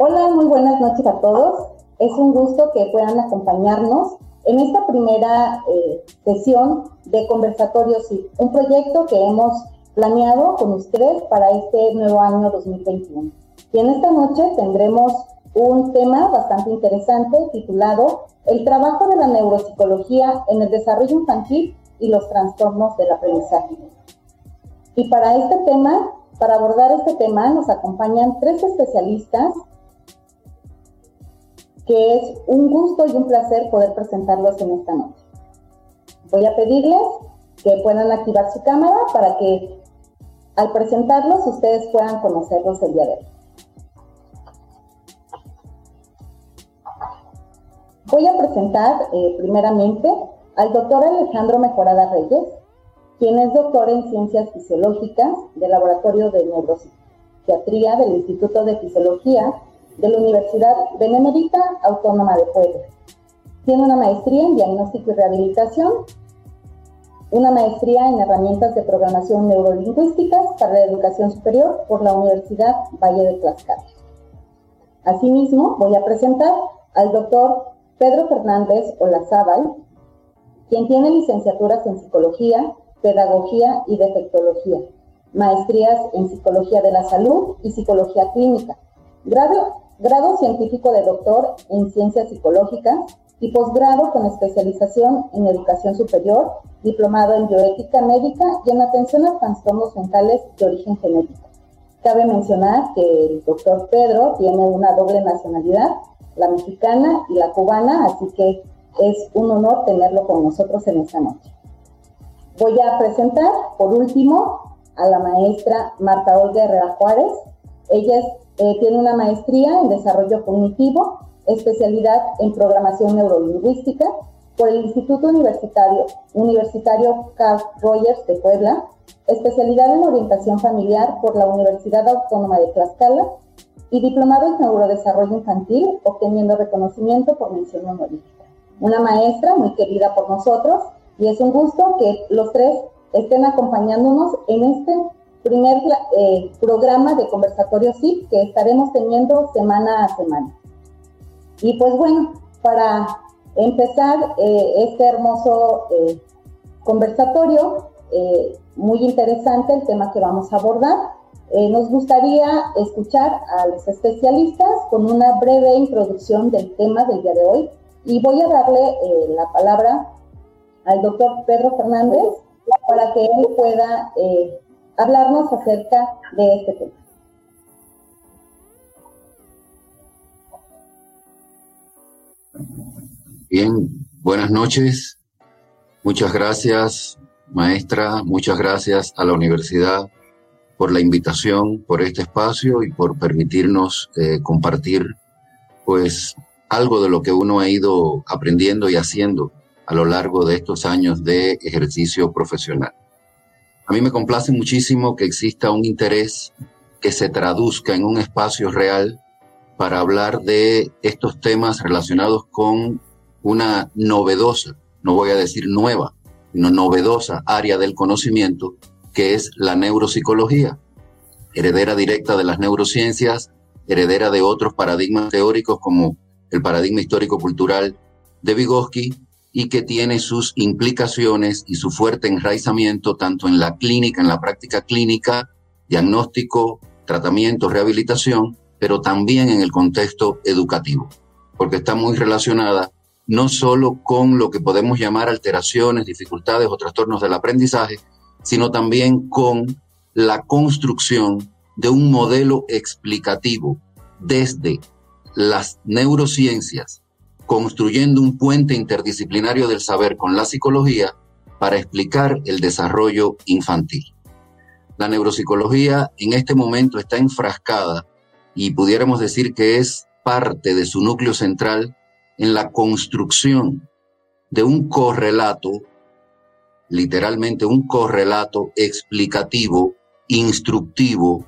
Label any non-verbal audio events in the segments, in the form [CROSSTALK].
Hola, muy buenas noches a todos. Es un gusto que puedan acompañarnos en esta primera eh, sesión de Conversatorio SIP, un proyecto que hemos planeado con ustedes para este nuevo año 2021. Y en esta noche tendremos un tema bastante interesante titulado El trabajo de la neuropsicología en el desarrollo infantil y los trastornos del aprendizaje. Y para este tema, para abordar este tema, nos acompañan tres especialistas que es un gusto y un placer poder presentarlos en esta noche. Voy a pedirles que puedan activar su cámara para que al presentarlos ustedes puedan conocerlos el día de hoy. Voy a presentar eh, primeramente al doctor Alejandro Mejorada Reyes, quien es doctor en Ciencias Fisiológicas del Laboratorio de Neuropsiquiatría del Instituto de Fisiología de la Universidad Benemérita Autónoma de Puebla. Tiene una maestría en Diagnóstico y Rehabilitación, una maestría en Herramientas de Programación Neurolingüísticas para la Educación Superior por la Universidad Valle de Tlaxcala. Asimismo, voy a presentar al doctor Pedro Fernández Olazábal, quien tiene licenciaturas en Psicología, Pedagogía y Defectología, maestrías en Psicología de la Salud y Psicología Clínica, grado, grado científico de doctor en Ciencias Psicológicas y posgrado con especialización en Educación Superior, diplomado en Bioética Médica y en Atención a Trastornos Mentales de Origen Genético. Cabe mencionar que el doctor Pedro tiene una doble nacionalidad, la mexicana y la cubana, así que es un honor tenerlo con nosotros en esta noche. Voy a presentar, por último, a la maestra Marta Olga Herrera Juárez. Ella eh, tiene una maestría en desarrollo cognitivo, especialidad en programación neurolingüística por el Instituto Universitario, Universitario Carl Rogers de Puebla, especialidad en orientación familiar por la Universidad Autónoma de Tlaxcala y diplomado en neurodesarrollo infantil, obteniendo reconocimiento por mención honorífica. Una maestra muy querida por nosotros y es un gusto que los tres estén acompañándonos en este primer eh, programa de conversatorio SIP que estaremos teniendo semana a semana. Y pues bueno, para empezar eh, este hermoso eh, conversatorio, muy interesante el tema que vamos a abordar, nos gustaría escuchar a los especialistas con una breve introducción del tema del día de hoy y voy a darle la palabra al doctor Pedro Fernández para que él pueda hablarnos acerca de este tema. Bien, buenas noches. Muchas gracias, maestra. Muchas gracias a la universidad por la invitación, por este espacio y por permitirnos eh, compartir, pues, algo de lo que uno ha ido aprendiendo y haciendo a lo largo de estos años de ejercicio profesional. A mí me complace muchísimo que exista un interés que se traduzca en un espacio real para hablar de estos temas relacionados con una novedosa, no voy a decir nueva, sino novedosa área del conocimiento que es la neuropsicología, heredera directa de las neurociencias, heredera de otros paradigmas teóricos como el paradigma histórico-cultural de Vygotsky y que tiene sus implicaciones y su fuerte enraizamiento tanto en la clínica, en la práctica clínica, diagnóstico, tratamiento, rehabilitación, pero también en el contexto educativo, porque está muy relacionada no solo con lo que podemos llamar alteraciones, dificultades o trastornos del aprendizaje, sino también con la construcción de un modelo explicativo desde las neurociencias construyendo un puente interdisciplinario del saber con la psicología para explicar el desarrollo infantil. La neuropsicología en este momento está enfrascada y pudiéramos decir que es parte de su núcleo central en la construcción de un correlato, literalmente un correlato explicativo, instructivo,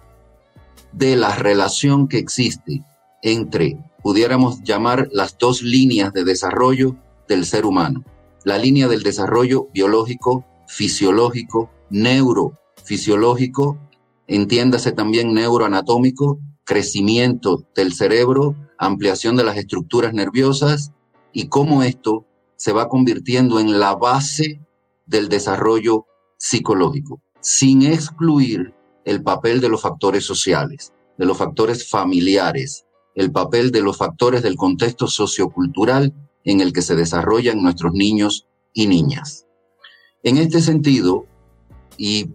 de la relación que existe entre pudiéramos llamar las dos líneas de desarrollo del ser humano. La línea del desarrollo biológico, fisiológico, neurofisiológico, entiéndase también neuroanatómico, crecimiento del cerebro, ampliación de las estructuras nerviosas y cómo esto se va convirtiendo en la base del desarrollo psicológico, sin excluir el papel de los factores sociales, de los factores familiares, el papel de los factores del contexto sociocultural en el que se desarrollan nuestros niños y niñas. En este sentido, y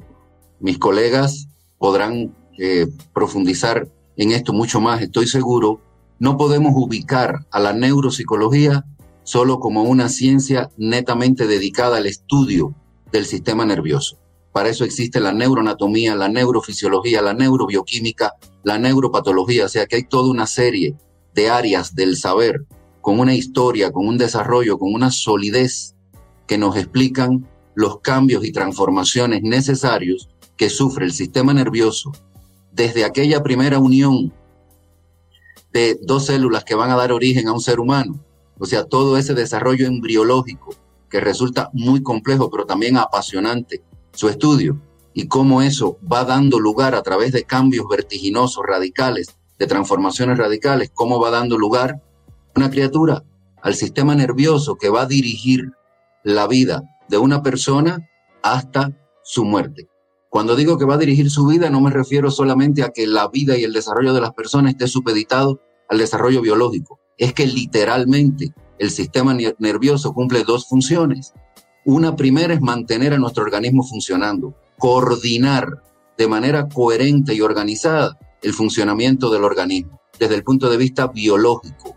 mis colegas podrán eh, profundizar en esto mucho más, estoy seguro, no podemos ubicar a la neuropsicología solo como una ciencia netamente dedicada al estudio del sistema nervioso. Para eso existe la neuroanatomía, la neurofisiología, la neurobioquímica, la neuropatología, o sea que hay toda una serie de áreas del saber con una historia, con un desarrollo, con una solidez que nos explican los cambios y transformaciones necesarios que sufre el sistema nervioso desde aquella primera unión de dos células que van a dar origen a un ser humano. O sea, todo ese desarrollo embriológico que resulta muy complejo, pero también apasionante su estudio y cómo eso va dando lugar a través de cambios vertiginosos, radicales, de transformaciones radicales, cómo va dando lugar una criatura al sistema nervioso que va a dirigir la vida de una persona hasta su muerte. Cuando digo que va a dirigir su vida, no me refiero solamente a que la vida y el desarrollo de las personas esté supeditado al desarrollo biológico. Es que literalmente el sistema nervioso cumple dos funciones. Una primera es mantener a nuestro organismo funcionando, coordinar de manera coherente y organizada el funcionamiento del organismo desde el punto de vista biológico.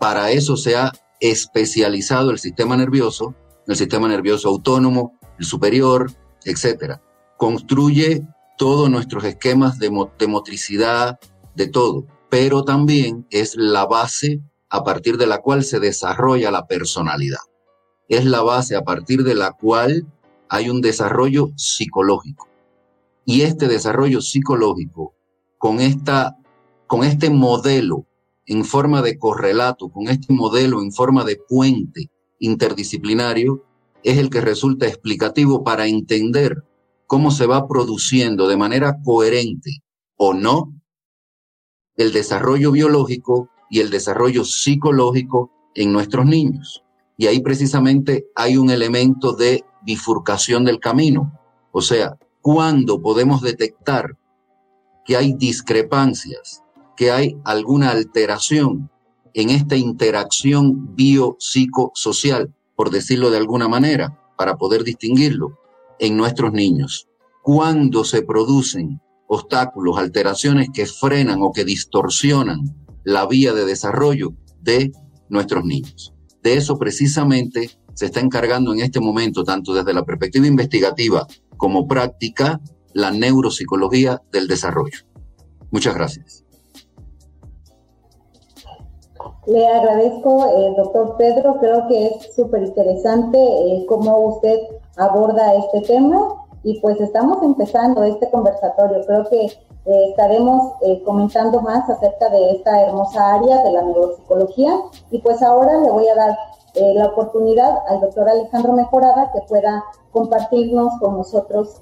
Para eso se ha especializado el sistema nervioso, el sistema nervioso autónomo, el superior, etc. Construye todos nuestros esquemas de, de motricidad, de todo, pero también es la base a partir de la cual se desarrolla la personalidad. Es la base a partir de la cual hay un desarrollo psicológico. Y este desarrollo psicológico con, esta, con este modelo en forma de correlato, con este modelo en forma de puente interdisciplinario, es el que resulta explicativo para entender cómo se va produciendo de manera coherente o no el desarrollo biológico y el desarrollo psicológico en nuestros niños. Y ahí precisamente hay un elemento de bifurcación del camino. O sea, cuando podemos detectar que hay discrepancias, que hay alguna alteración en esta interacción biopsicosocial, por decirlo de alguna manera, para poder distinguirlo en nuestros niños. Cuando se producen obstáculos, alteraciones que frenan o que distorsionan la vía de desarrollo de nuestros niños. De eso precisamente se está encargando en este momento, tanto desde la perspectiva investigativa como práctica, la neuropsicología del desarrollo. Muchas gracias. Le agradezco, eh, doctor Pedro. Creo que es súper interesante eh, cómo usted aborda este tema y pues estamos empezando este conversatorio. Creo que eh, estaremos comentando más acerca de esta hermosa área de la neuropsicología. Y pues ahora le voy a dar la oportunidad al doctor Alejandro Mejorada que pueda compartirnos con nosotros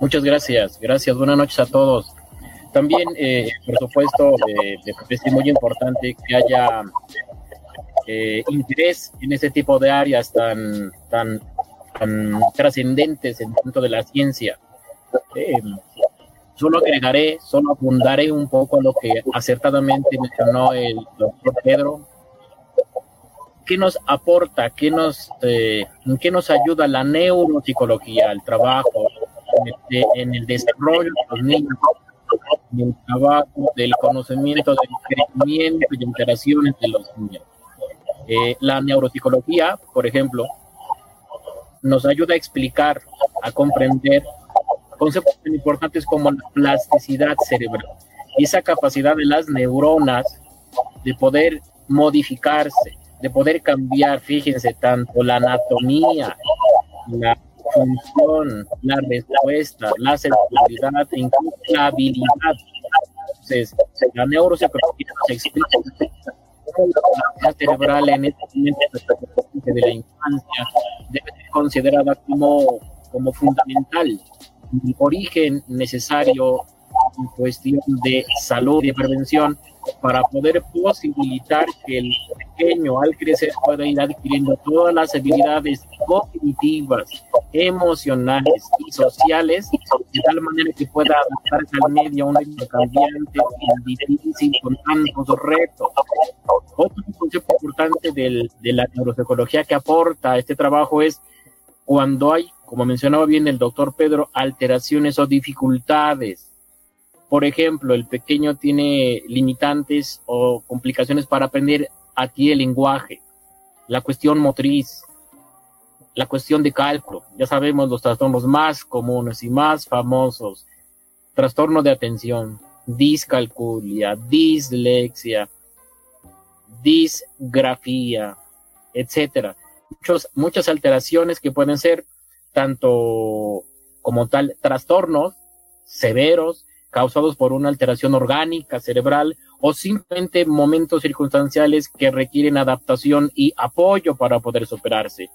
Muchas gracias, gracias, buenas noches a todos. También, eh, por supuesto, eh, es muy importante que haya eh, interés en ese tipo de áreas tan, tan, tan trascendentes en tanto de la ciencia. Eh, solo agregaré, solo apuntaré un poco a lo que acertadamente mencionó el doctor Pedro ¿qué nos aporta? ¿Qué nos, eh, ¿Qué nos ayuda la neuropsicología, el trabajo, en el, desarrollo de los niños, en el trabajo del conocimiento, del crecimiento y interacciones de los niños? Eh, la neuropsicología, por ejemplo, nos ayuda a explicar, a comprender conceptos tan importantes como la plasticidad cerebral y esa capacidad de las neuronas de poder modificarse, de poder cambiar, fíjense, tanto la anatomía, la función, la respuesta, la seguridad, incluso la habilidad. Entonces, la neuropsicología se explica la cerebral en este momento de la infancia debe ser considerada como, como fundamental el origen necesario en cuestión de salud y prevención para poder posibilitar que el pequeño al crecer pueda ir adquiriendo todas las habilidades cognitivas, emocionales y sociales de tal manera que pueda adaptarse al medio a un medio cambiante y difícil con tantos retos. Otro concepto importante del, de la neuropsicología que aporta este trabajo es cuando hay, como mencionaba bien el doctor Pedro, alteraciones o dificultades por ejemplo, el pequeño tiene limitantes o complicaciones para aprender aquí el lenguaje, la cuestión motriz, la cuestión de cálculo. Ya sabemos los trastornos más comunes y más famosos. Trastorno de atención, discalculia, dislexia, disgrafía, etcétera. muchas alteraciones que pueden ser tanto como tal trastornos severos causados por una alteración orgánica cerebral o simplemente momentos circunstanciales que requieren adaptación y apoyo para poder superarse.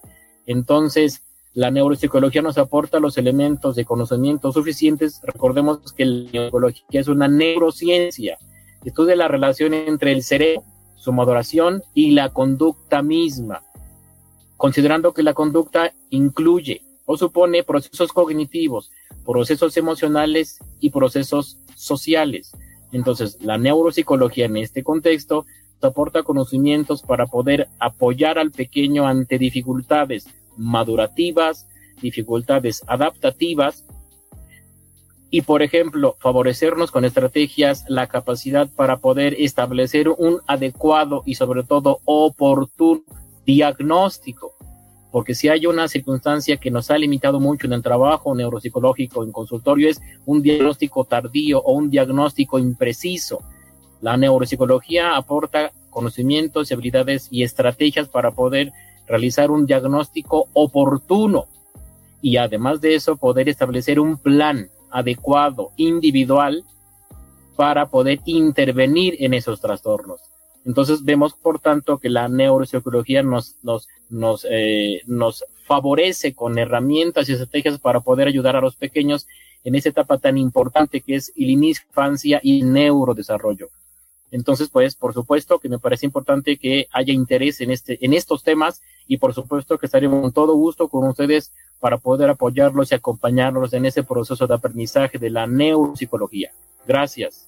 Entonces, la neuropsicología nos aporta los elementos de conocimiento suficientes. Recordemos que la neuropsicología es una neurociencia, estudia la relación entre el cerebro, su maduración y la conducta misma, considerando que la conducta incluye o supone procesos cognitivos, procesos emocionales y procesos sociales. Entonces, la neuropsicología en este contexto aporta conocimientos para poder apoyar al pequeño ante dificultades madurativas, dificultades adaptativas y, por ejemplo, favorecernos con estrategias la capacidad para poder establecer un adecuado y sobre todo oportuno diagnóstico porque si hay una circunstancia que nos ha limitado mucho en el trabajo neuropsicológico en consultorio es un diagnóstico tardío o un diagnóstico impreciso. La neuropsicología aporta conocimientos, habilidades y estrategias para poder realizar un diagnóstico oportuno y además de eso poder establecer un plan adecuado, individual, para poder intervenir en esos trastornos. Entonces vemos, por tanto, que la neuropsicología nos, nos, eh, nos favorece con herramientas y estrategias para poder ayudar a los pequeños en esa etapa tan importante que es el infancia y neurodesarrollo. Entonces, pues, por supuesto que me parece importante que haya interés en este, en estos temas y por supuesto que estaremos con todo gusto con ustedes para poder apoyarlos y acompañarlos en ese proceso de aprendizaje de la neuropsicología. Gracias.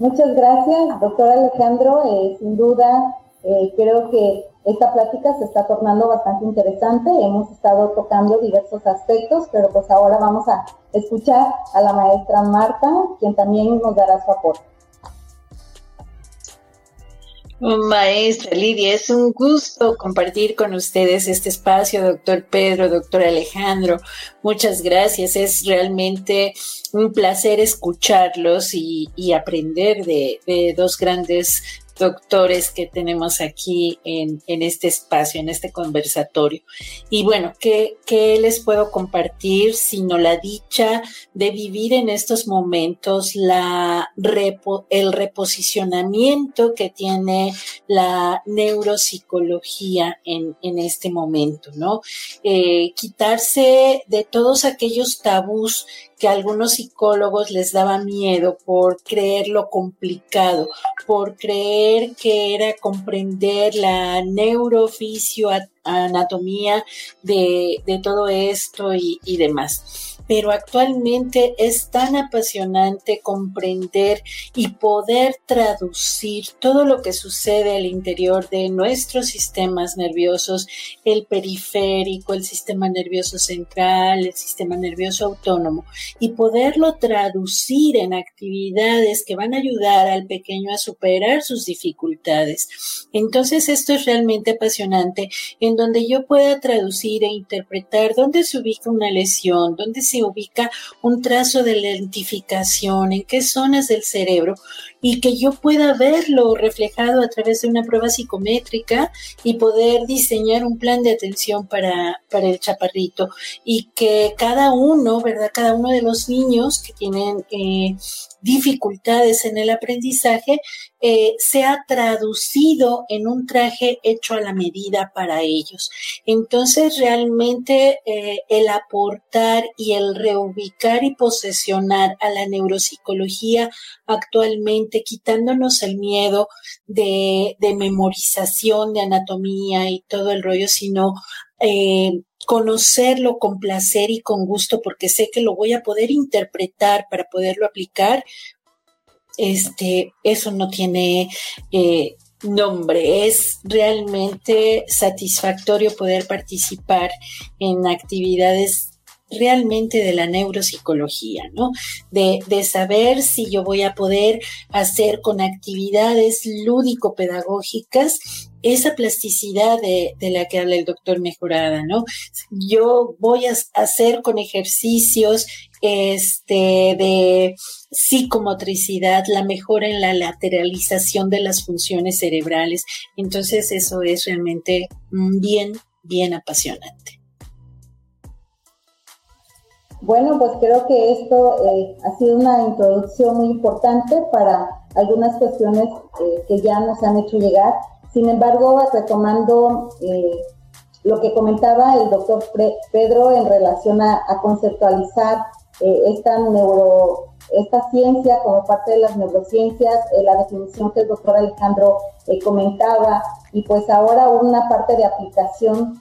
Muchas gracias, doctor Alejandro. Eh, sin duda, eh, creo que esta plática se está tornando bastante interesante. Hemos estado tocando diversos aspectos, pero pues ahora vamos a escuchar a la maestra Marta, quien también nos dará su aporte. Maestra Lidia, es un gusto compartir con ustedes este espacio, doctor Pedro, doctor Alejandro. Muchas gracias. Es realmente un placer escucharlos y, aprender de, de, dos grandes doctores que tenemos aquí en, este espacio, en este conversatorio. Y bueno, ¿qué, les puedo compartir sino la dicha de vivir en estos momentos la el reposicionamiento que tiene la neuropsicología en, este momento, ¿no? Eh, quitarse de todos aquellos tabús que a algunos psicólogos les daba miedo por creer lo complicado, por creer que era comprender la neurofisio anatomía de, todo esto y, y demás pero actualmente es tan apasionante comprender y poder traducir todo lo que sucede al interior de nuestros sistemas nerviosos, el periférico, el sistema nervioso central, el sistema nervioso autónomo, y poderlo traducir en actividades que van a ayudar al pequeño a superar sus dificultades. Entonces esto es realmente apasionante en donde yo pueda traducir e interpretar dónde se ubica una lesión, dónde se ubica un trazo de lentificación, en qué zonas del cerebro y que yo pueda verlo reflejado a través de una prueba psicométrica y poder diseñar un plan de atención para, para el chaparrito y que cada uno, ¿verdad? Cada uno de los niños que tienen eh, dificultades en el aprendizaje, eh, sea traducido en un traje hecho a la medida para ellos. Entonces, realmente eh, el aportar y el reubicar y posesionar a la neuropsicología actualmente, quitándonos el miedo de, de memorización de anatomía y todo el rollo, sino eh, conocerlo con placer y con gusto porque sé que lo voy a poder interpretar para poderlo aplicar, este, eso no tiene eh, nombre. Es realmente satisfactorio poder participar en actividades realmente de la neuropsicología, ¿no? De, de, saber si yo voy a poder hacer con actividades lúdico-pedagógicas esa plasticidad de, de, la que habla el doctor Mejorada, ¿no? Yo voy a hacer con ejercicios este, de psicomotricidad, la mejora en la lateralización de las funciones cerebrales. Entonces eso es realmente bien, bien apasionante. Bueno, pues creo que esto eh, ha sido una introducción muy importante para algunas cuestiones eh, que ya nos han hecho llegar. Sin embargo, retomando eh, lo que comentaba el doctor Pedro en relación a, conceptualizar esta neuro esta ciencia como parte de las neurociencias, la definición que el doctor Alejandro comentaba, y pues ahora una parte de aplicación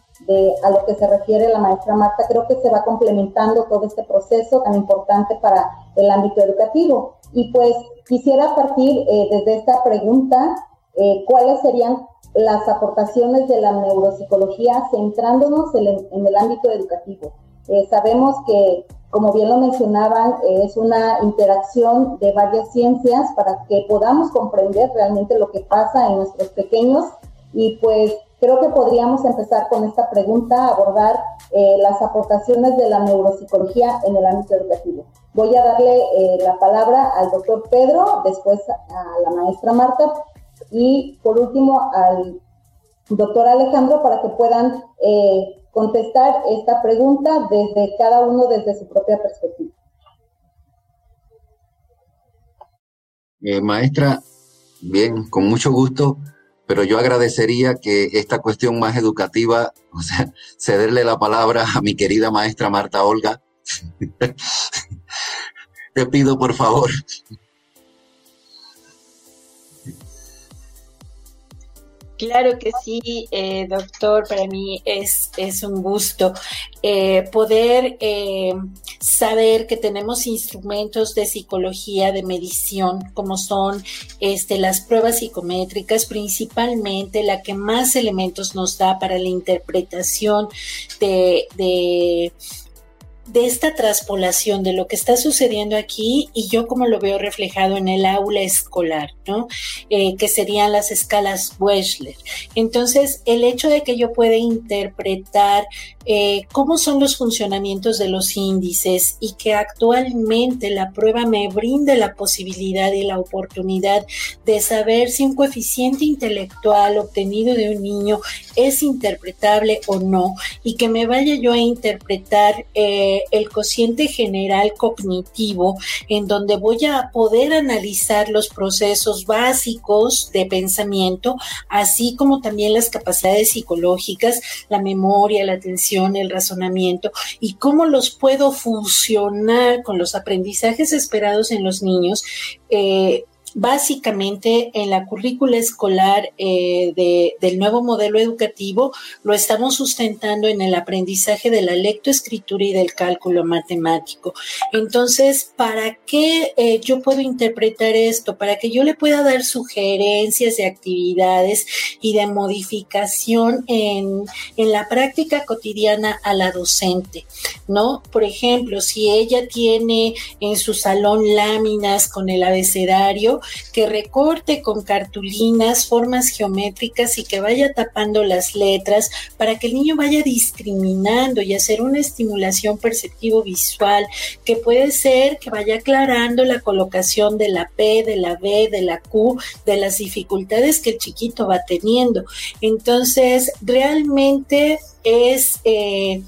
a lo que se refiere la maestra Marta, creo que se va complementando todo este proceso tan importante para el ámbito educativo. Y pues quisiera partir eh, desde esta pregunta, eh, ¿cuáles serían las aportaciones de la neuropsicología centrándonos en, el ámbito educativo? Eh, sabemos que, como bien lo mencionaban, es una interacción de varias ciencias para que podamos comprender realmente lo que pasa en nuestros pequeños y pues Creo que podríamos empezar con esta pregunta, abordar eh, las aportaciones de la neuropsicología en el ámbito educativo. Voy a darle eh, la palabra al doctor Pedro, después a la maestra Marta y por último al doctor Alejandro para que puedan eh, contestar esta pregunta desde cada uno desde su propia perspectiva. maestra, bien, con mucho gusto pero yo agradecería que esta cuestión más educativa, [LAUGHS] o sea, cederle la palabra a mi querida maestra Marta Olga. [LAUGHS] Te pido por favor. Claro que sí, eh, doctor, para mí es, es un gusto eh, poder eh, saber que tenemos instrumentos de psicología, de medición, como son este, las pruebas psicométricas, principalmente la que más elementos nos da para la interpretación de, de de esta traspolación de lo que está sucediendo aquí y yo como lo veo reflejado en el aula escolar, ¿no? Eh, que serían las escalas Wechsler. Entonces, el hecho de que yo pueda interpretar eh, cómo son los funcionamientos de los índices y que actualmente la prueba me brinde la posibilidad y la oportunidad de saber si un coeficiente intelectual obtenido de un niño es interpretable o no y que me vaya yo a interpretar eh, el cociente general cognitivo en donde voy a poder analizar los procesos básicos de pensamiento así como también las capacidades psicológicas, la memoria, la atención, el razonamiento y cómo los puedo fusionar con los aprendizajes esperados en los niños eh, básicamente en la currícula escolar eh, del nuevo modelo educativo lo estamos sustentando en el aprendizaje de la lectoescritura y del cálculo matemático. Entonces, ¿para qué eh, yo puedo interpretar esto? Para que yo le pueda dar sugerencias de actividades y de modificación en, en la práctica cotidiana a la docente, ¿no? Por ejemplo, si ella tiene en su salón láminas con el abecedario, que recorte con cartulinas formas geométricas y que vaya tapando las letras para que el niño vaya discriminando y hacer una estimulación perceptivo visual que puede ser que vaya aclarando la colocación de la P, de la B, de la Q, de las dificultades que el chiquito va teniendo. Entonces, realmente es... Eh,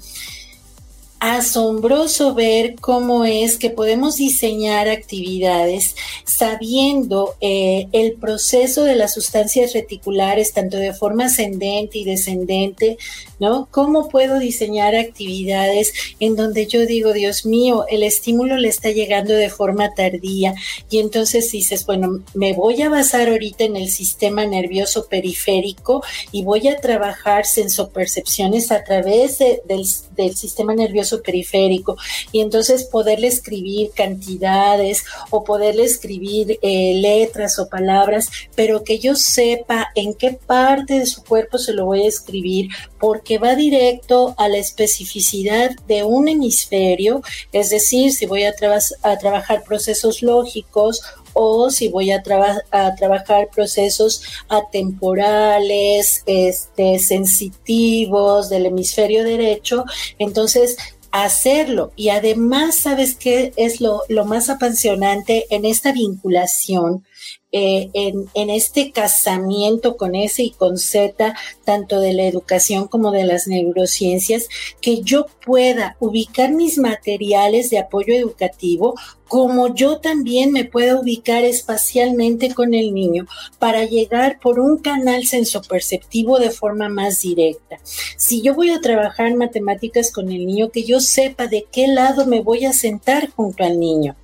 asombroso ver cómo es que podemos diseñar actividades sabiendo eh, el proceso de las sustancias reticulares, tanto de forma ascendente y descendente, ¿no? ¿Cómo puedo diseñar actividades en donde yo digo, Dios mío, el estímulo le está llegando de forma tardía y entonces dices, bueno, me voy a basar ahorita en el sistema nervioso periférico y voy a trabajar sensopercepciones a través del, del sistema nervioso periférico y entonces poderle escribir cantidades o poderle escribir eh, letras o palabras, pero que yo sepa en qué parte de su cuerpo se lo voy a escribir, porque va directo a la especificidad de un hemisferio, es decir, si voy a, trabajar procesos lógicos o si voy a, a trabajar procesos atemporales, este, sensitivos del hemisferio derecho, entonces hacerlo. Y además, ¿sabes qué es lo, lo más apasionante en esta vinculación? Eh, en, en, este casamiento con S y con Z, tanto de la educación como de las neurociencias, que yo pueda ubicar mis materiales de apoyo educativo como yo también me pueda ubicar espacialmente con el niño para llegar por un canal sensoperceptivo de forma más directa. Si yo voy a trabajar matemáticas con el niño, que yo sepa de qué lado me voy a sentar junto al niño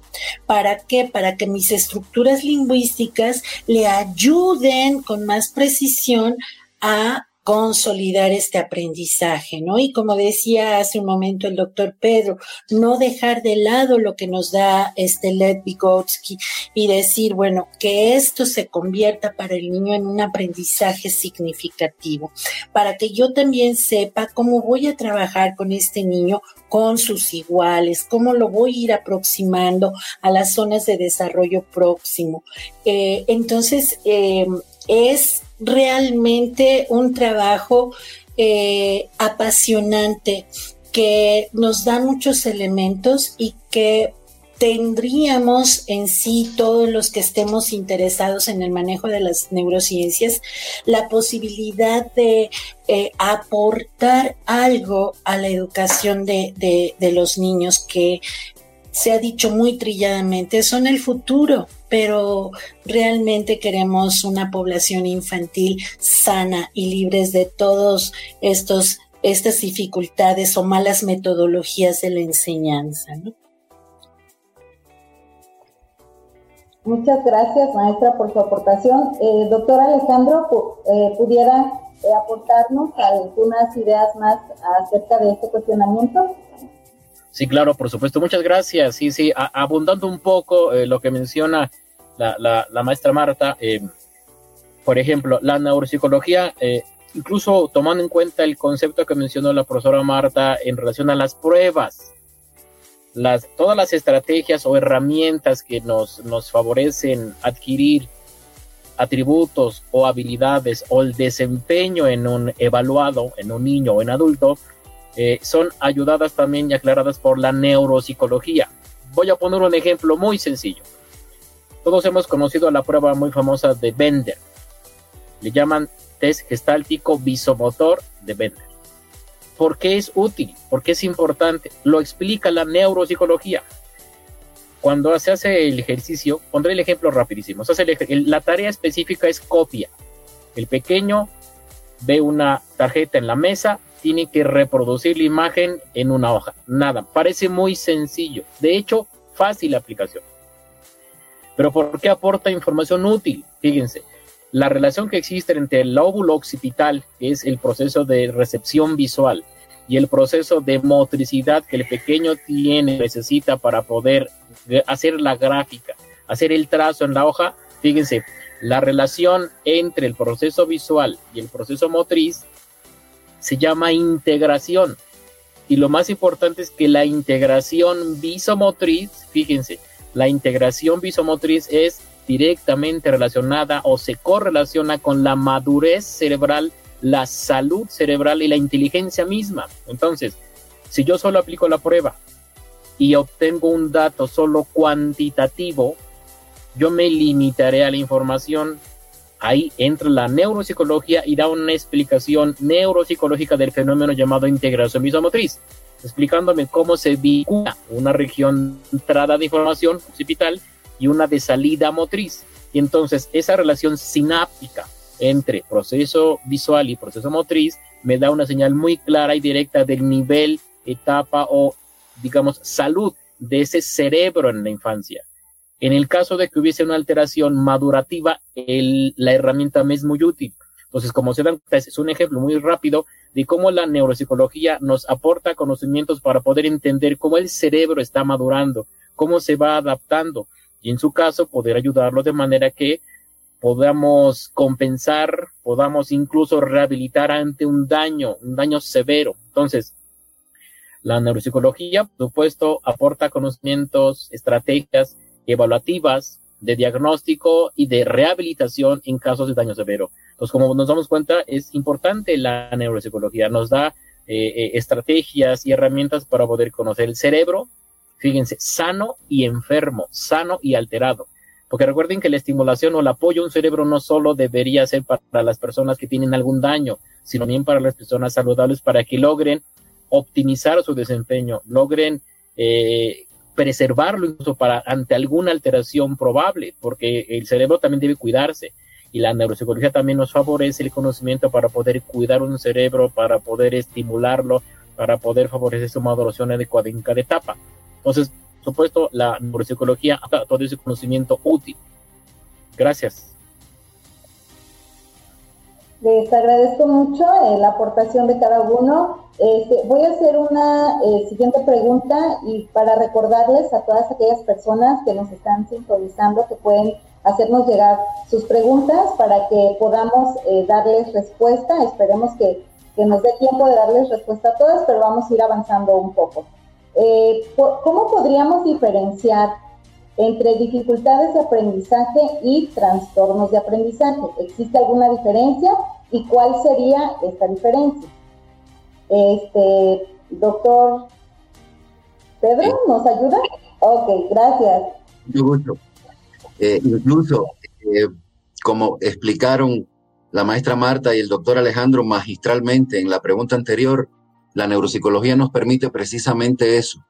¿Para qué? Para que mis estructuras lingüísticas le ayuden con más precisión a consolidar este aprendizaje, ¿no? Y como decía hace un momento el doctor Pedro, no dejar de lado lo que nos da este Led Vygotsky y decir, bueno, que esto se convierta para el niño en un aprendizaje significativo, para que yo también sepa cómo voy a trabajar con este niño con sus iguales, cómo lo voy a ir aproximando a las zonas de desarrollo próximo. Eh, entonces, eh, es realmente un trabajo eh, apasionante que nos da muchos elementos y que tendríamos en sí, todos los que estemos interesados en el manejo de las neurociencias, la posibilidad de eh, aportar algo a la educación de, de los niños que se ha dicho muy trilladamente, son el futuro, pero realmente queremos una población infantil sana y libres de todos estos estas dificultades o malas metodologías de la enseñanza, Muchas gracias, maestra, por su aportación. Eh, doctor Alejandro, eh, ¿pudiera eh, aportarnos algunas ideas más acerca de este cuestionamiento? Sí, claro, por supuesto. Muchas gracias. Sí, sí, abundando un poco eh, lo que menciona la, maestra Marta, eh, por ejemplo, la neuropsicología, eh, incluso tomando en cuenta el concepto que mencionó la profesora Marta en relación a las pruebas, las, todas las estrategias o herramientas que nos, nos favorecen adquirir atributos o habilidades o el desempeño en un evaluado, en un niño o en adulto, eh, son ayudadas también y aclaradas por la neuropsicología. Voy a poner un ejemplo muy sencillo. Todos hemos conocido la prueba muy famosa de Bender. Le llaman test gestáltico visomotor de Bender. ¿Por qué es útil? ¿Por qué es importante? Lo explica la neuropsicología. Cuando se hace el ejercicio, pondré el ejemplo rapidísimo. Se hace la tarea específica es copia. El pequeño ve una tarjeta en la mesa, tiene que reproducir la imagen en una hoja. Nada, parece muy sencillo. De hecho, fácil aplicación. Pero ¿por qué aporta información útil? Fíjense, la relación que existe entre el lóbulo occipital, que es el proceso de recepción visual, y el proceso de motricidad que el pequeño tiene, necesita para poder hacer la gráfica, hacer el trazo en la hoja, fíjense, la relación entre el proceso visual y el proceso motriz se llama integración. Y lo más importante es que la integración visomotriz, fíjense, la integración visomotriz es directamente relacionada o se correlaciona con la madurez cerebral, la salud cerebral y la inteligencia misma. Entonces, si yo solo aplico la prueba y obtengo un dato solo cuantitativo, yo me limitaré a la información Ahí entra la neuropsicología y da una explicación neuropsicológica del fenómeno llamado integración visomotriz. explicándome cómo se vincula una región entrada de información occipital y una de salida motriz. Y entonces esa relación sináptica entre proceso visual y proceso motriz me da una señal muy clara y directa del nivel, etapa o, digamos, salud de ese cerebro en la infancia. En el caso de que hubiese una alteración madurativa, la herramienta me es muy útil. Entonces, como se dan es un ejemplo muy rápido de cómo la neuropsicología nos aporta conocimientos para poder entender cómo el cerebro está madurando, cómo se va adaptando y en su caso poder ayudarlo de manera que podamos compensar, podamos incluso rehabilitar ante un daño, un daño severo. Entonces, la neuropsicología, por supuesto, aporta conocimientos, estrategias evaluativas de diagnóstico y de rehabilitación en casos de daño severo. Entonces, como nos damos cuenta, es importante la neuropsicología, nos da eh, eh, estrategias y herramientas para poder conocer el cerebro, fíjense, sano y enfermo, sano y alterado. Porque recuerden que la estimulación o el apoyo a un cerebro no solo debería ser para las personas que tienen algún daño, sino también para las personas saludables para que logren optimizar su desempeño, logren eh, preservarlo incluso para ante alguna alteración probable, porque el cerebro también debe cuidarse y la neuropsicología también nos favorece el conocimiento para poder cuidar un cerebro, para poder estimularlo, para poder favorecer su maduración adecuada en cada etapa. Entonces, por supuesto, la neuropsicología da todo ese conocimiento útil. Gracias. Les agradezco mucho eh, la aportación de cada uno. Este, voy a hacer una eh, siguiente pregunta y para recordarles a todas aquellas personas que nos están sintonizando que pueden hacernos llegar sus preguntas para que podamos eh, darles respuesta. Esperemos que, que, nos dé tiempo de darles respuesta a todas, pero vamos a ir avanzando un poco. ¿Cómo podríamos diferenciar entre dificultades de aprendizaje y trastornos de aprendizaje. ¿Existe alguna diferencia y cuál sería esta diferencia? Este, doctor Pedro, ¿nos ayuda? Ok, gracias. Eh, incluso, eh, como explicaron la maestra Marta y el doctor Alejandro magistralmente en la pregunta anterior, la neuropsicología nos permite precisamente eso,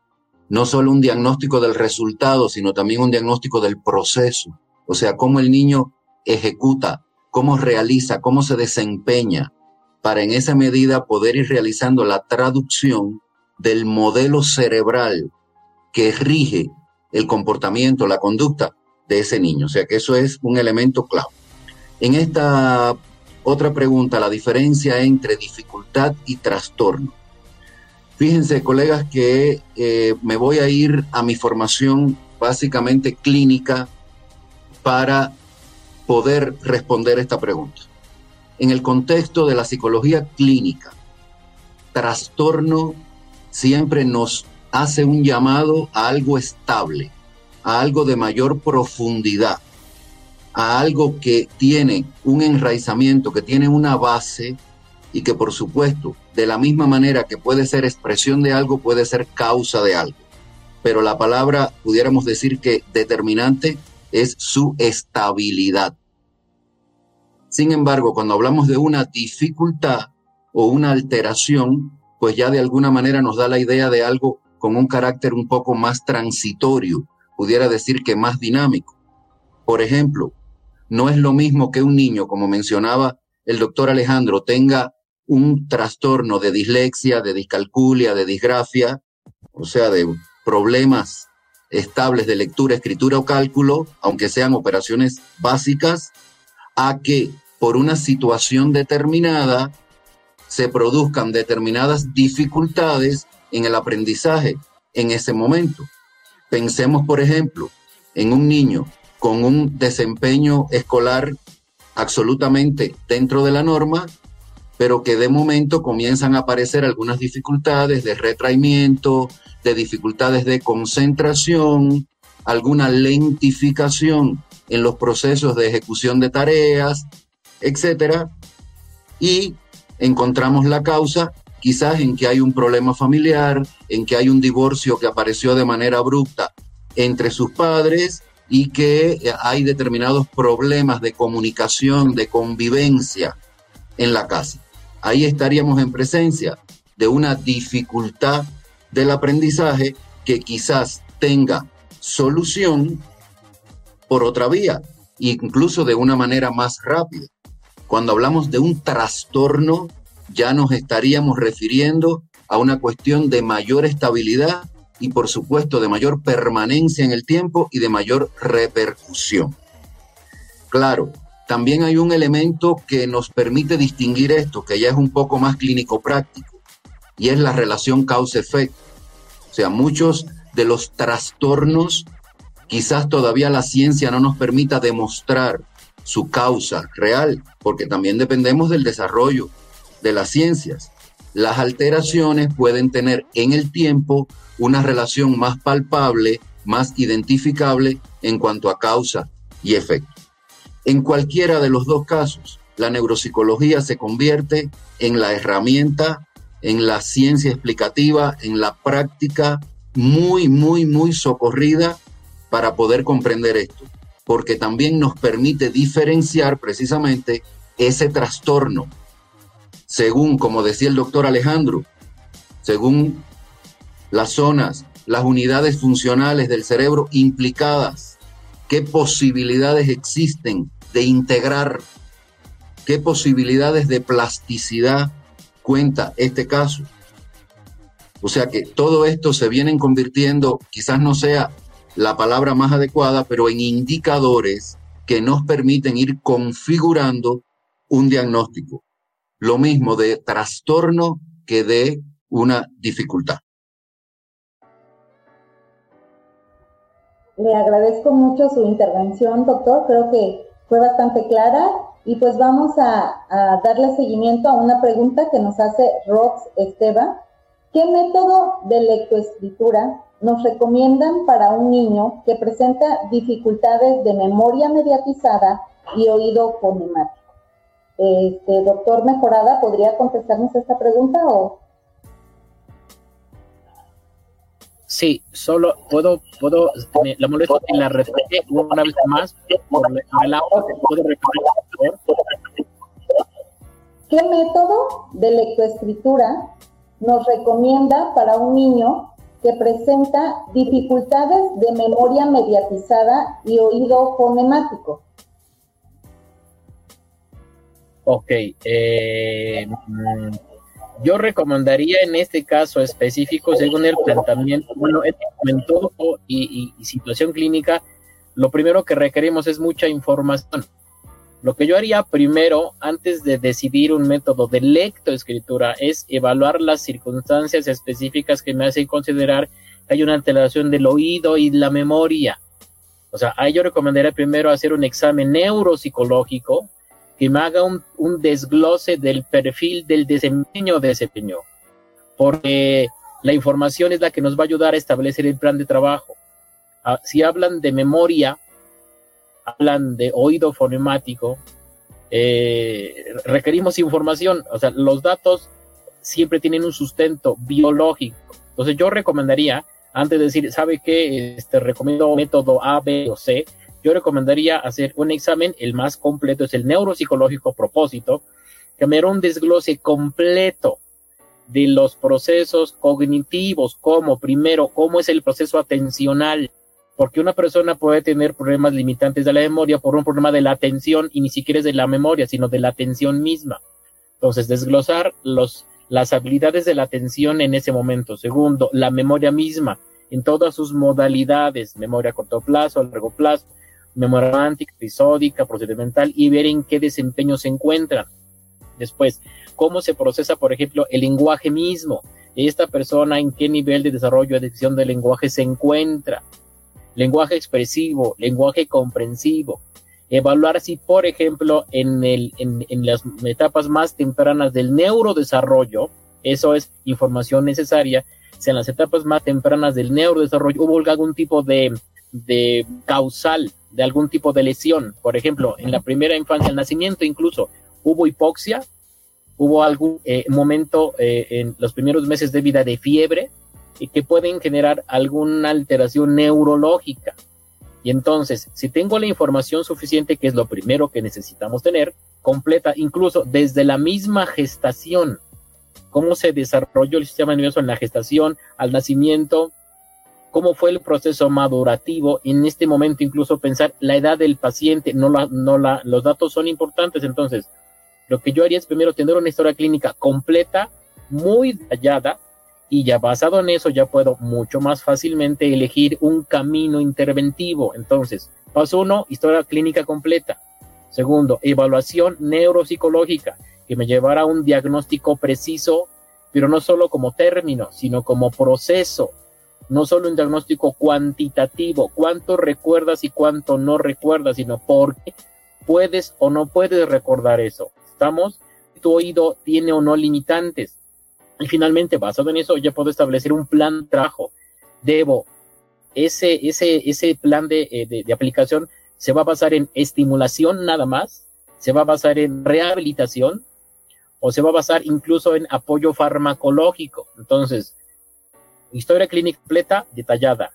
no solo un diagnóstico del resultado, sino también un diagnóstico del proceso, o sea, cómo el niño ejecuta, cómo realiza, cómo se desempeña, para en esa medida poder ir realizando la traducción del modelo cerebral que rige el comportamiento, la conducta de ese niño. O sea que eso es un elemento clave. En esta otra pregunta, la diferencia entre dificultad y trastorno. Fíjense, colegas, que eh, me voy a ir a mi formación básicamente clínica para poder responder esta pregunta. En el contexto de la psicología clínica, trastorno siempre nos hace un llamado a algo estable, a algo de mayor profundidad, a algo que tiene un enraizamiento, que tiene una base y que por supuesto, de la misma manera que puede ser expresión de algo, puede ser causa de algo. Pero la palabra, pudiéramos decir que determinante es su estabilidad. Sin embargo, cuando hablamos de una dificultad o una alteración, pues ya de alguna manera nos da la idea de algo con un carácter un poco más transitorio, pudiera decir que más dinámico. Por ejemplo, no es lo mismo que un niño, como mencionaba el doctor Alejandro, tenga un trastorno de dislexia, de discalculia, de disgrafia, o sea, de problemas estables de lectura, escritura o cálculo, aunque sean operaciones básicas, a que por una situación determinada se produzcan determinadas dificultades en el aprendizaje en ese momento. Pensemos, por ejemplo, en un niño con un desempeño escolar absolutamente dentro de la norma pero que de momento comienzan a aparecer algunas dificultades de retraimiento, de dificultades de concentración, alguna lentificación en los procesos de ejecución de tareas, etcétera, y encontramos la causa quizás en que hay un problema familiar, en que hay un divorcio que apareció de manera abrupta entre sus padres y que hay determinados problemas de comunicación, de convivencia en la casa ahí estaríamos en presencia de una dificultad del aprendizaje que quizás tenga solución por otra vía, incluso de una manera más rápida. Cuando hablamos de un trastorno, ya nos estaríamos refiriendo a una cuestión de mayor estabilidad y por supuesto de mayor permanencia en el tiempo y de mayor repercusión. Claro, también hay un elemento que nos permite distinguir esto, que ya es un poco más clínico práctico, y es la relación causa-efecto. O sea, muchos de los trastornos, quizás todavía la ciencia no nos permita demostrar su causa real, porque también dependemos del desarrollo de las ciencias. Las alteraciones pueden tener en el tiempo una relación más palpable, más identificable en cuanto a causa y efecto. En cualquiera de los dos casos, la neuropsicología se convierte en la herramienta, en la ciencia explicativa, en la práctica muy, muy, muy socorrida para poder comprender esto, porque también nos permite diferenciar precisamente ese trastorno, según, como decía el doctor Alejandro, según las zonas, las unidades funcionales del cerebro implicadas, qué posibilidades existen de integrar, qué posibilidades de plasticidad cuenta este caso. O sea que todo esto se viene convirtiendo, quizás no sea la palabra más adecuada, pero en indicadores que nos permiten ir configurando un diagnóstico. Lo mismo de trastorno que de una dificultad. Le agradezco mucho su intervención, doctor. Creo que fue bastante clara y pues vamos a, darle seguimiento a una pregunta que nos hace Rox Esteban. ¿Qué método de lectoescritura nos recomiendan para un niño que presenta dificultades de memoria mediatizada y oído fonemático? Este, doctor Mejorada, ¿podría contestarnos esta pregunta o...? Sí, solo puedo, puedo, la molesto en la repite una vez más por la ¿Puedo repetir, ¿Qué método de lectoescritura nos recomienda para un niño que presenta dificultades de memoria mediatizada y oído fonemático? Ok, eh, mm, yo recomendaría en este caso específico, según el planteamiento, bueno, en todo y, situación clínica, lo primero que requerimos es mucha información. Lo que yo haría primero, antes de decidir un método de lectoescritura, es evaluar las circunstancias específicas que me hacen considerar que hay una alteración del oído y la memoria. O sea, ahí yo recomendaría primero hacer un examen neuropsicológico que me haga un, desglose del perfil del desempeño de ese peño, porque la información es la que nos va a ayudar a establecer el plan de trabajo. Ah, si hablan de memoria, hablan de oído fonemático, eh, requerimos información, o sea, los datos siempre tienen un sustento biológico. Entonces yo recomendaría, antes de decir, ¿sabe qué? Este, recomiendo método A, B o C, yo recomendaría hacer un examen, el más completo es el neuropsicológico propósito, que me un desglose completo de los procesos cognitivos, como primero, cómo es el proceso atencional, porque una persona puede tener problemas limitantes de la memoria por un problema de la atención y ni siquiera es de la memoria, sino de la atención misma. Entonces, desglosar los, las habilidades de la atención en ese momento. Segundo, la memoria misma en todas sus modalidades, memoria a corto plazo, a largo plazo, memoria episódica, procedimental y ver en qué desempeño se encuentran. Después, cómo se procesa, por ejemplo, el lenguaje mismo. Esta persona en qué nivel de desarrollo de decisión del lenguaje se encuentra. Lenguaje expresivo, lenguaje comprensivo. Evaluar si, por ejemplo, en, el, en, en las etapas más tempranas del neurodesarrollo, eso es información necesaria, si en las etapas más tempranas del neurodesarrollo hubo algún tipo de, de causal de algún tipo de lesión. Por ejemplo, en la primera infancia, el nacimiento incluso, hubo hipoxia, hubo algún eh, momento eh, en los primeros meses de vida de fiebre y que pueden generar alguna alteración neurológica. Y entonces, si tengo la información suficiente, que es lo primero que necesitamos tener, completa, incluso desde la misma gestación, cómo se desarrolló el sistema nervioso en la gestación, al nacimiento, cómo fue el proceso madurativo, en este momento incluso pensar la edad del paciente, no la, no la, los datos son importantes, entonces lo que yo haría es primero tener una historia clínica completa, muy detallada, y ya basado en eso ya puedo mucho más fácilmente elegir un camino interventivo. Entonces, paso uno, historia clínica completa. Segundo, evaluación neuropsicológica, que me llevará a un diagnóstico preciso, pero no solo como término, sino como proceso no solo un diagnóstico cuantitativo, cuánto recuerdas y cuánto no recuerdas, sino por qué puedes o no puedes recordar eso. ¿Estamos? Tu oído tiene o no limitantes. Y finalmente, basado en eso, ya puedo establecer un plan de. Debo, ese, ese, ese plan eh, de, de aplicación se va a basar en estimulación nada más, se va a basar en rehabilitación o se va a basar incluso en apoyo farmacológico. Entonces, Historia clínica completa, detallada.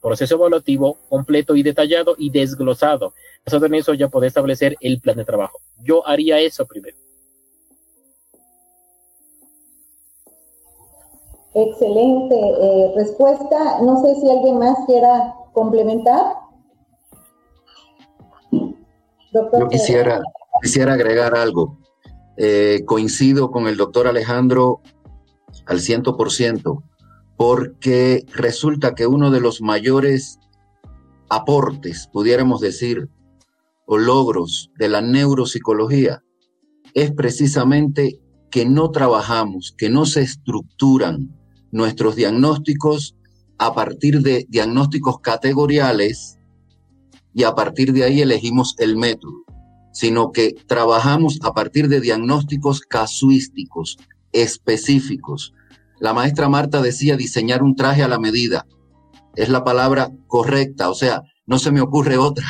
Proceso evaluativo completo y detallado y desglosado. Basado en eso ya puede establecer el plan de trabajo. Yo haría eso primero. Excelente eh, respuesta. No sé si alguien más quiera complementar. Doctor Yo quisiera, quisiera agregar algo. Eh, coincido con el doctor Alejandro al ciento por ciento porque resulta que uno de los mayores aportes, pudiéramos decir, o logros de la neuropsicología es precisamente que no trabajamos, que no se estructuran nuestros diagnósticos a partir de diagnósticos categoriales y a partir de ahí elegimos el método, sino que trabajamos a partir de diagnósticos casuísticos, específicos, la maestra Marta decía diseñar un traje a la medida. Es la palabra correcta, o sea, no se me ocurre otra.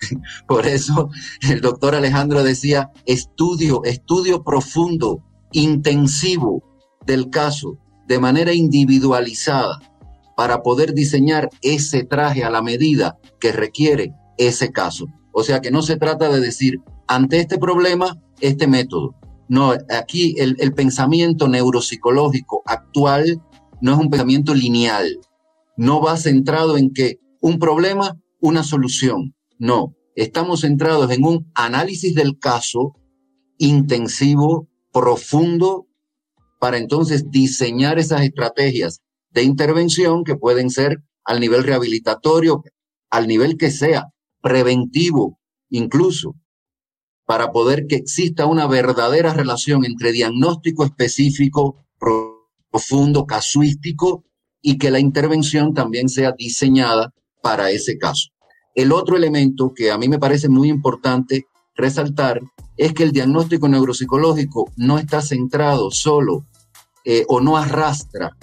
[LAUGHS] Por eso el doctor Alejandro decía estudio, estudio profundo, intensivo del caso, de manera individualizada, para poder diseñar ese traje a la medida que requiere ese caso. O sea que no se trata de decir, ante este problema, este método. No, aquí el, pensamiento neuropsicológico actual no es un pensamiento lineal, no va centrado en que un problema, una solución. No, estamos centrados en un análisis del caso intensivo, profundo, para entonces diseñar esas estrategias de intervención que pueden ser al nivel rehabilitatorio, al nivel que sea, preventivo incluso, para poder que exista una verdadera relación entre diagnóstico específico, profundo, casuístico, y que la intervención también sea diseñada para ese caso. El otro elemento que a mí me parece muy importante resaltar es que el diagnóstico neuropsicológico no está centrado solo eh, o no arrastra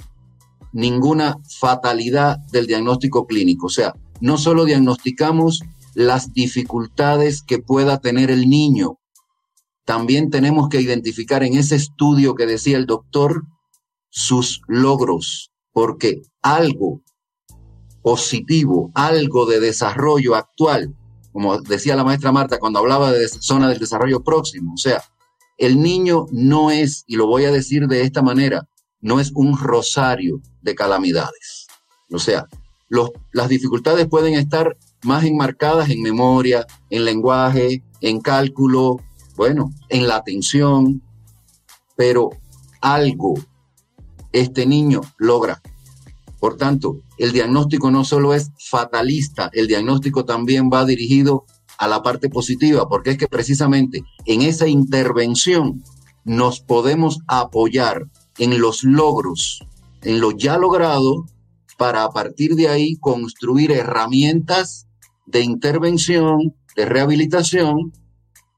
ninguna fatalidad del diagnóstico clínico. O sea, no solo diagnosticamos las dificultades que pueda tener el niño. También tenemos que identificar en ese estudio que decía el doctor sus logros, porque algo positivo, algo de desarrollo actual, como decía la maestra Marta cuando hablaba de zona del desarrollo próximo, o sea, el niño no es, y lo voy a decir de esta manera, no es un rosario de calamidades. O sea, las dificultades pueden estar más enmarcadas en memoria, en lenguaje, en cálculo, bueno, en la atención, pero algo este niño logra. Por tanto, el diagnóstico no solo es fatalista, el diagnóstico también va dirigido a la parte positiva, porque es que precisamente en esa intervención nos podemos apoyar en los logros, en lo ya logrado, para a partir de ahí construir herramientas de intervención, de rehabilitación,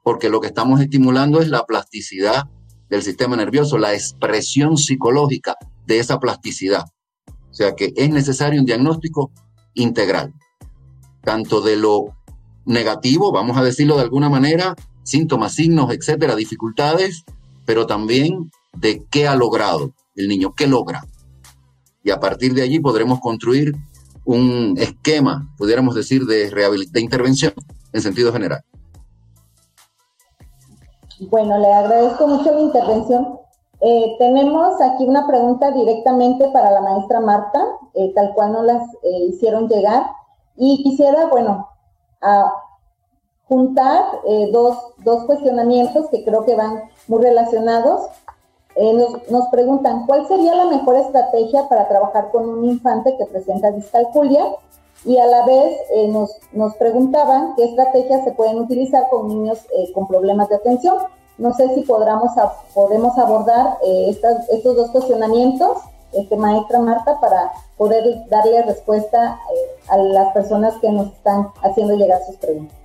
porque lo que estamos estimulando es la plasticidad del sistema nervioso, la expresión psicológica de esa plasticidad. O sea que es necesario un diagnóstico integral, tanto de lo negativo, vamos a decirlo de alguna manera, síntomas, signos, etcétera, dificultades, pero también de qué ha logrado el niño, qué logra. Y a partir de allí podremos construir un esquema, pudiéramos decir, de, de intervención en sentido general. Bueno, le agradezco mucho la intervención. Eh, tenemos aquí una pregunta directamente para la maestra Marta, eh, tal cual nos las eh, hicieron llegar. Y quisiera, bueno, a juntar dos, dos, cuestionamientos que creo que van muy relacionados. Nos, nos, preguntan, ¿cuál sería la mejor estrategia para trabajar con un infante que presenta discalculia? Y a la vez nos, nos, preguntaban qué estrategias se pueden utilizar con niños con problemas de atención. No sé si podemos abordar eh, estos dos cuestionamientos, este, maestra Marta, para poder darle respuesta eh, a las personas que nos están haciendo llegar sus preguntas.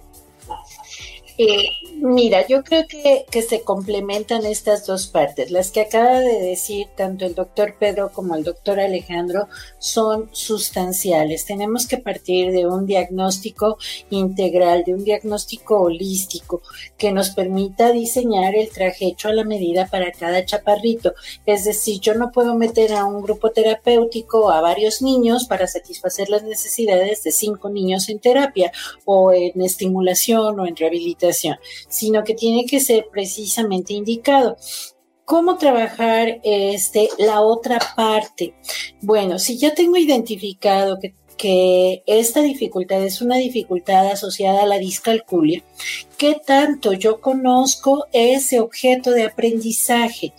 Eh, mira, yo creo que, que, se complementan estas dos partes. Las que acaba de decir tanto el doctor Pedro como el doctor Alejandro son sustanciales. Tenemos que partir de un diagnóstico integral, de un diagnóstico holístico que nos permita diseñar el traje hecho a la medida para cada chaparrito. Es decir, yo no puedo meter a un grupo terapéutico a varios niños para satisfacer las necesidades de cinco niños en terapia o en estimulación o en rehabilitación sino que tiene que ser precisamente indicado. ¿Cómo trabajar este, la otra parte? Bueno, si ya tengo identificado que, que esta dificultad es una dificultad asociada a la discalculia, ¿qué tanto yo conozco ese objeto de aprendizaje?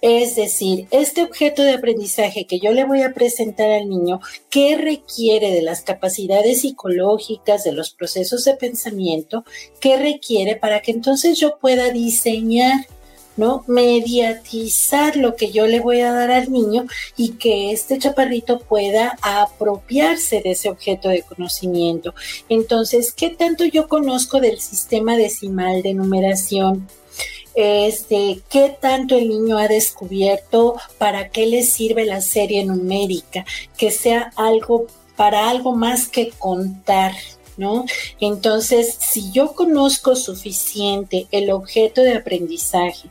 Es decir, este objeto de aprendizaje que yo le voy a presentar al niño, ¿qué requiere de las capacidades psicológicas, de los procesos de pensamiento? ¿Qué requiere para que entonces yo pueda diseñar ¿no? Mediatizar lo que yo le voy a dar al niño y que este chaparrito pueda apropiarse de ese objeto de conocimiento. Entonces, ¿qué tanto yo conozco del sistema decimal de numeración? Este, qué tanto el niño ha descubierto, para qué le sirve la serie numérica, que sea algo para algo más que contar, ¿no? Entonces, si yo conozco suficiente el objeto de aprendizaje,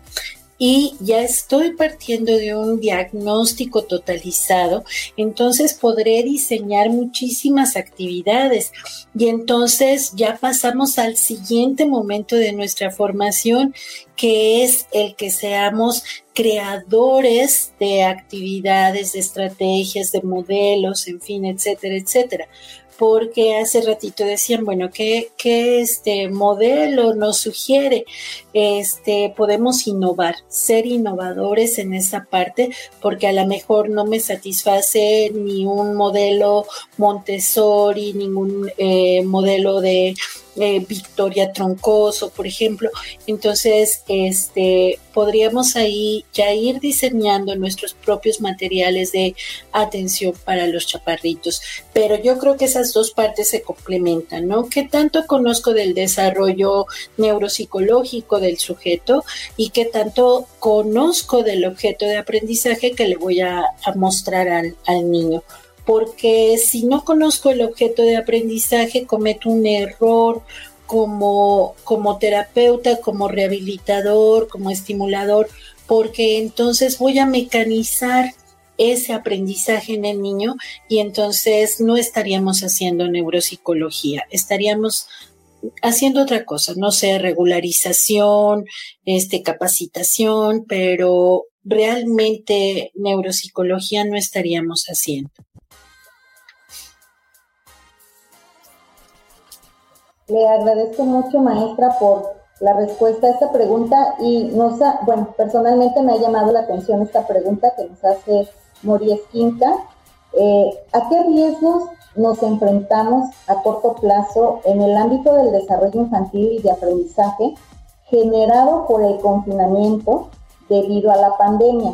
y ya estoy partiendo de un diagnóstico totalizado, entonces podré diseñar muchísimas actividades. Y entonces ya pasamos al siguiente momento de nuestra formación, que es el que seamos creadores de actividades, de estrategias, de modelos, en fin, etcétera, etcétera porque hace ratito decían, bueno, ¿qué, qué este modelo nos sugiere? Este, podemos innovar, ser innovadores en esa parte, porque a lo mejor no me satisface ni un modelo Montessori, ningún eh, modelo de eh, Victoria Troncoso, por ejemplo. Entonces, este, podríamos ahí ya ir diseñando nuestros propios materiales de atención para los chaparritos. Pero yo creo que esas dos partes se complementan, ¿no? ¿Qué tanto conozco del desarrollo neuropsicológico del sujeto y qué tanto conozco del objeto de aprendizaje que le voy a, mostrar al, al niño? Porque si no conozco el objeto de aprendizaje, cometo un error como, como terapeuta, como rehabilitador, como estimulador, porque entonces voy a mecanizar ese aprendizaje en el niño y entonces no estaríamos haciendo neuropsicología, estaríamos haciendo otra cosa, no sé, regularización, este, capacitación, pero realmente neuropsicología no estaríamos haciendo. Le agradezco mucho, maestra, por la respuesta a esta pregunta y nos ha, bueno, personalmente me ha llamado la atención esta pregunta que nos hace Mori Esquinca. Eh, ¿A qué riesgos nos enfrentamos a corto plazo en el ámbito del desarrollo infantil y de aprendizaje generado por el confinamiento debido a la pandemia?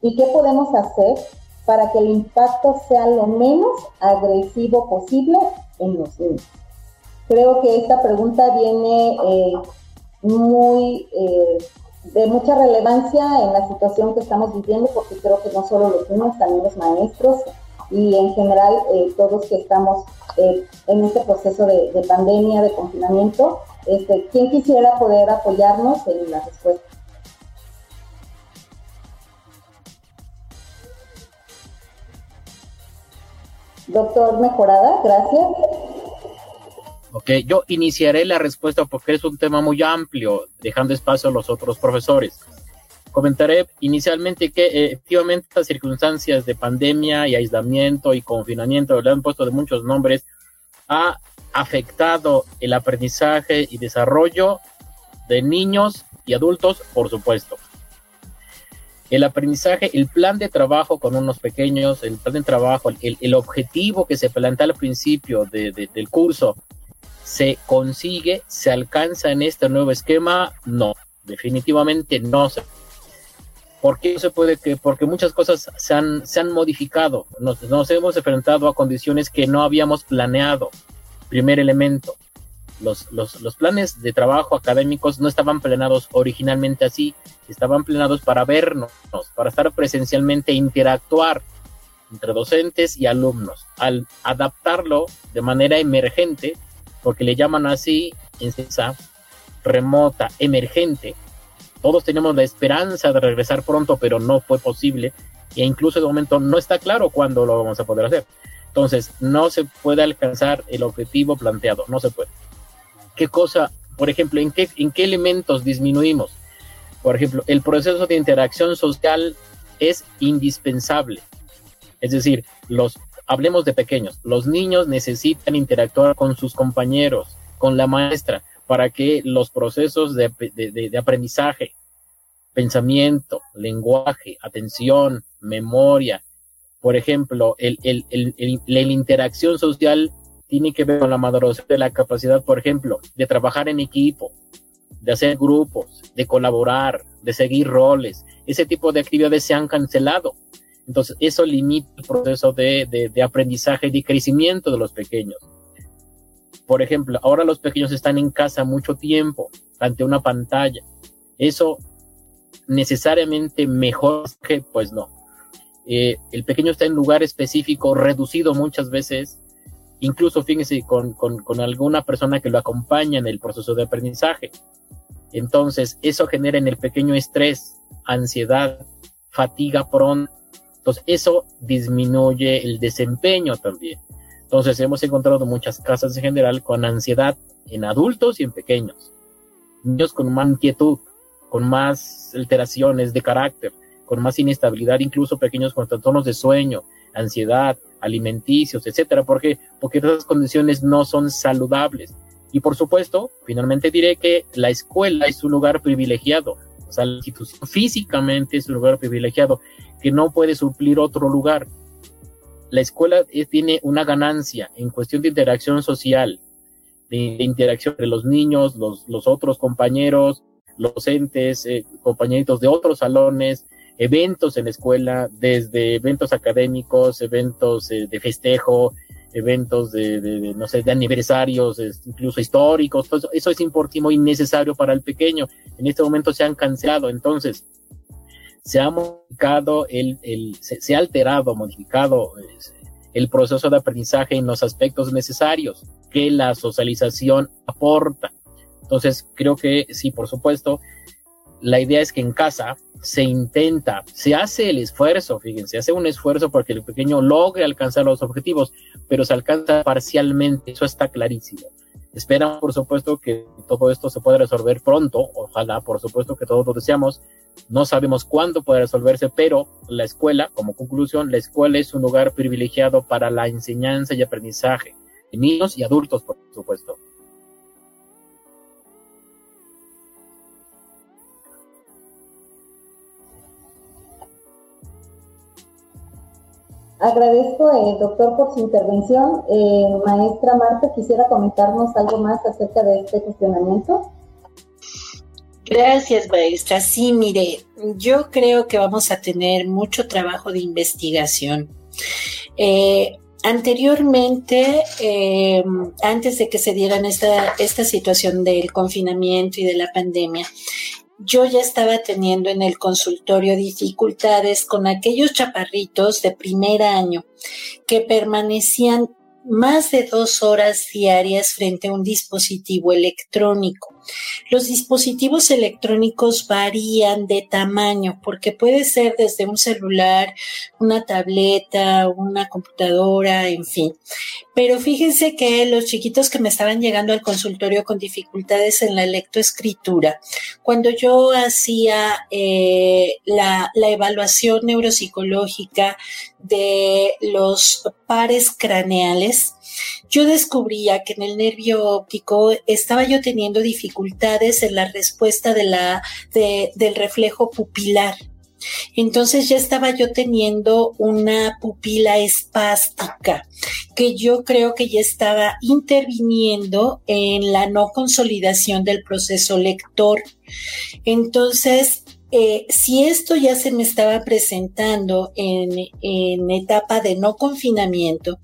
¿Y qué podemos hacer para que el impacto sea lo menos agresivo posible en los niños? Creo que esta pregunta viene eh, muy eh, de mucha relevancia en la situación que estamos viviendo, porque creo que no solo los niños, también los maestros y en general eh, todos que estamos en este proceso de, de, pandemia, de confinamiento. Este, ¿Quién quisiera poder apoyarnos en la respuesta? Doctor Mejorada, gracias. Ok, yo iniciaré la respuesta porque es un tema muy amplio, dejando espacio a los otros profesores. Comentaré inicialmente que eh, efectivamente estas circunstancias de pandemia y aislamiento y confinamiento, le han puesto de muchos nombres, ha afectado el aprendizaje y desarrollo de niños y adultos, por supuesto. El aprendizaje, el plan de trabajo con unos pequeños, el plan de trabajo, el, objetivo que se plantea al principio del curso, ¿se consigue, se alcanza en este nuevo esquema? No, definitivamente no ¿Por qué no se puede que? Porque muchas cosas se han, se han modificado. Nos, nos, hemos enfrentado a condiciones que no habíamos planeado. Primer elemento. Los, los, los, planes de trabajo académicos no estaban planeados originalmente así. Estaban planeados para vernos, para estar presencialmente e interactuar entre docentes y alumnos. Al adaptarlo de manera emergente, porque le llaman así, en remota, emergente, todos teníamos la esperanza de regresar pronto, pero no fue posible. E incluso de momento no está claro cuándo lo vamos a poder hacer. Entonces, no se puede alcanzar el objetivo planteado, no se puede. ¿Qué cosa, por ejemplo, en qué, en qué elementos disminuimos? Por ejemplo, el proceso de interacción social es indispensable. Es decir, los, hablemos de pequeños, los niños necesitan interactuar con sus compañeros, con la maestra, para que los procesos de, aprendizaje, pensamiento, lenguaje, atención, memoria, por ejemplo, el, la interacción social tiene que ver con la maduración de la capacidad, por ejemplo, de trabajar en equipo, de hacer grupos, de colaborar, de seguir roles. Ese tipo de actividades se han cancelado. Entonces, eso limita el proceso de, de aprendizaje y de crecimiento de los pequeños. Por ejemplo, ahora los pequeños están en casa mucho tiempo ante una pantalla. Eso necesariamente mejor que, pues no. Eh, el pequeño está en lugar específico, reducido muchas veces, incluso fíjense con, con, alguna persona que lo acompaña en el proceso de aprendizaje. Entonces, eso genera en el pequeño estrés, ansiedad, fatiga pronto. Entonces, eso disminuye el desempeño también. Entonces hemos encontrado muchas casas en general con ansiedad en adultos y en pequeños. Niños con más inquietud, con más alteraciones de carácter, con más inestabilidad, incluso pequeños con trastornos de sueño, ansiedad, alimenticios, etcétera, porque porque esas condiciones no son saludables. Y por supuesto, finalmente diré que la escuela es un lugar privilegiado, o sea, la institución físicamente es un lugar privilegiado que no puede suplir otro lugar la escuela tiene una ganancia en cuestión de interacción social, de, interacción entre los niños, los, otros compañeros, los docentes, eh, compañeritos de otros salones, eventos en la escuela, desde eventos académicos, eventos eh, de festejo, eventos de, no sé, de aniversarios, incluso históricos, eso, eso es importante y necesario para el pequeño. En este momento se han cancelado, entonces, se ha modificado, el, el se, ha alterado, modificado el proceso de aprendizaje en los aspectos necesarios que la socialización aporta. Entonces, creo que sí, por supuesto, la idea es que en casa se intenta, se hace el esfuerzo, fíjense, se hace un esfuerzo para que el pequeño logre alcanzar los objetivos, pero se alcanza parcialmente, eso está clarísimo. Esperan, por supuesto, que todo esto se pueda resolver pronto, ojalá, por supuesto que todos lo deseamos. No sabemos cuándo puede resolverse, pero la escuela, como conclusión, la escuela es un lugar privilegiado para la enseñanza y aprendizaje de niños y adultos, por supuesto. Agradezco, eh, doctor, por su intervención. Eh, maestra Marta, quisiera comentarnos algo más acerca de este cuestionamiento. Gracias, maestra. Sí, mire, yo creo que vamos a tener mucho trabajo de investigación. Eh, anteriormente, antes de que se dieran esta, esta situación del confinamiento y de la pandemia, yo ya estaba teniendo en el consultorio dificultades con aquellos chaparritos de primer año que permanecían más de dos horas diarias frente a un dispositivo electrónico. Los dispositivos electrónicos varían de tamaño porque puede ser desde un celular, una tableta, una computadora, en fin. Pero fíjense que los chiquitos que me estaban llegando al consultorio con dificultades en la lectoescritura, cuando yo hacía eh, la, la evaluación neuropsicológica de los pares craneales, yo descubría que en el nervio óptico estaba yo teniendo dificultades en la respuesta del reflejo pupilar. Entonces ya estaba yo teniendo una pupila espástica que yo creo que ya estaba interviniendo en la no consolidación del proceso lector. Entonces, eh, si esto ya se me estaba presentando en, en etapa de no confinamiento,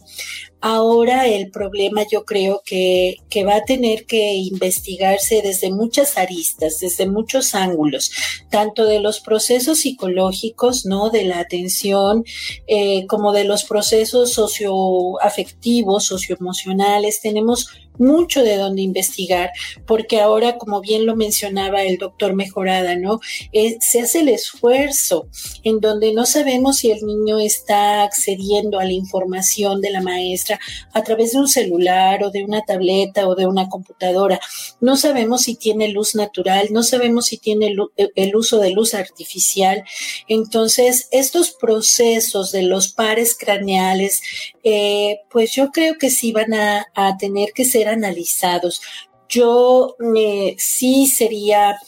Ahora el problema yo creo que, que, va a tener que investigarse desde muchas aristas, desde muchos ángulos, tanto de los procesos psicológicos, ¿no? De la atención, eh, como de los procesos socioafectivos, socioemocionales. Tenemos mucho de dónde investigar, porque ahora, como bien lo mencionaba el doctor Mejorada, ¿no? Eh, se hace el esfuerzo en donde no sabemos si el niño está accediendo a la información de la maestra a través de un celular o de una tableta o de una computadora. No sabemos si tiene luz natural, no sabemos si tiene eh, el uso de luz artificial. Entonces, estos procesos de los pares craneales, eh, pues yo creo que sí van a, a tener que ser analizados. Yo eh, sí sería